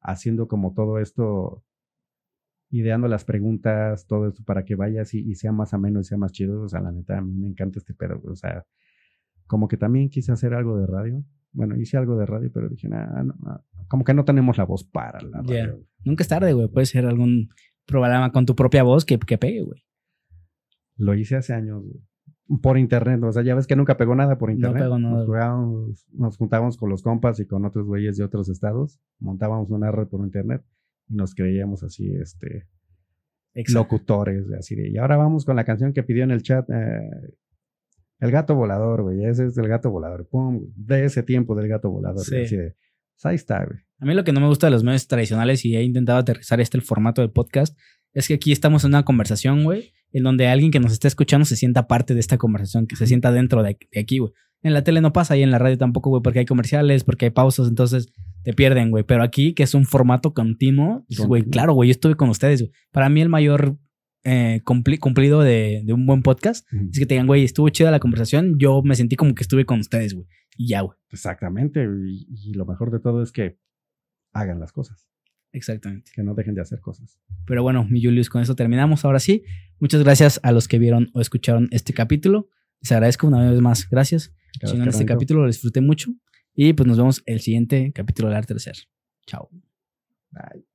haciendo como todo esto, ideando las preguntas, todo esto para que vayas y, y sea más ameno y sea más chido. O sea, la neta, a mí me encanta este pedo. O sea, como que también quise hacer algo de radio. Bueno, hice algo de radio, pero dije, nah, no, no, como que no tenemos la voz para la radio. Nunca es tarde, güey. Puede ser algún programa con tu propia voz que, que pegue, güey. Lo hice hace años, güey. Por internet, o sea, ya ves que nunca pegó nada por internet. pegó nada. Nos, jugábamos- nos juntábamos con los compas y con otros güeyes de otros estados, montábamos una red por internet y nos creíamos así, este, Exacto. locutores, así de. Y ahora vamos con la canción que pidió en el chat, eh, El gato volador, güey. Ese es el gato volador, pum, de ese tiempo del gato volador, Sí. así de. pues ahí está, güey. A mí lo que no me gusta de los medios tradicionales y he intentado aterrizar este el formato del podcast es que aquí estamos en una conversación, güey, en donde alguien que nos está escuchando se sienta parte de esta conversación, que se sienta dentro de, de aquí, güey. En la tele no pasa y en la radio tampoco, güey, porque hay comerciales, porque hay pausas, entonces te pierden, güey. Pero aquí, que es un formato continuo, güey, claro, güey, yo estuve con ustedes. Para mí el mayor eh, cumpli- cumplido de, de un buen podcast es que te digan, güey, estuvo chida la conversación, yo me sentí como que estuve con ustedes, güey. Y ya, güey. Exactamente. Y, y lo mejor de todo es que hagan las cosas, Exactamente. que no dejen de hacer cosas. Pero bueno, mi Julius, con eso terminamos. Ahora sí, muchas gracias a los que vieron o escucharon este capítulo. Les agradezco una vez más. Gracias. Chingón este capítulo, lo disfruté mucho. Y pues nos vemos el siguiente capítulo del Arte Ser. Chao. Bye.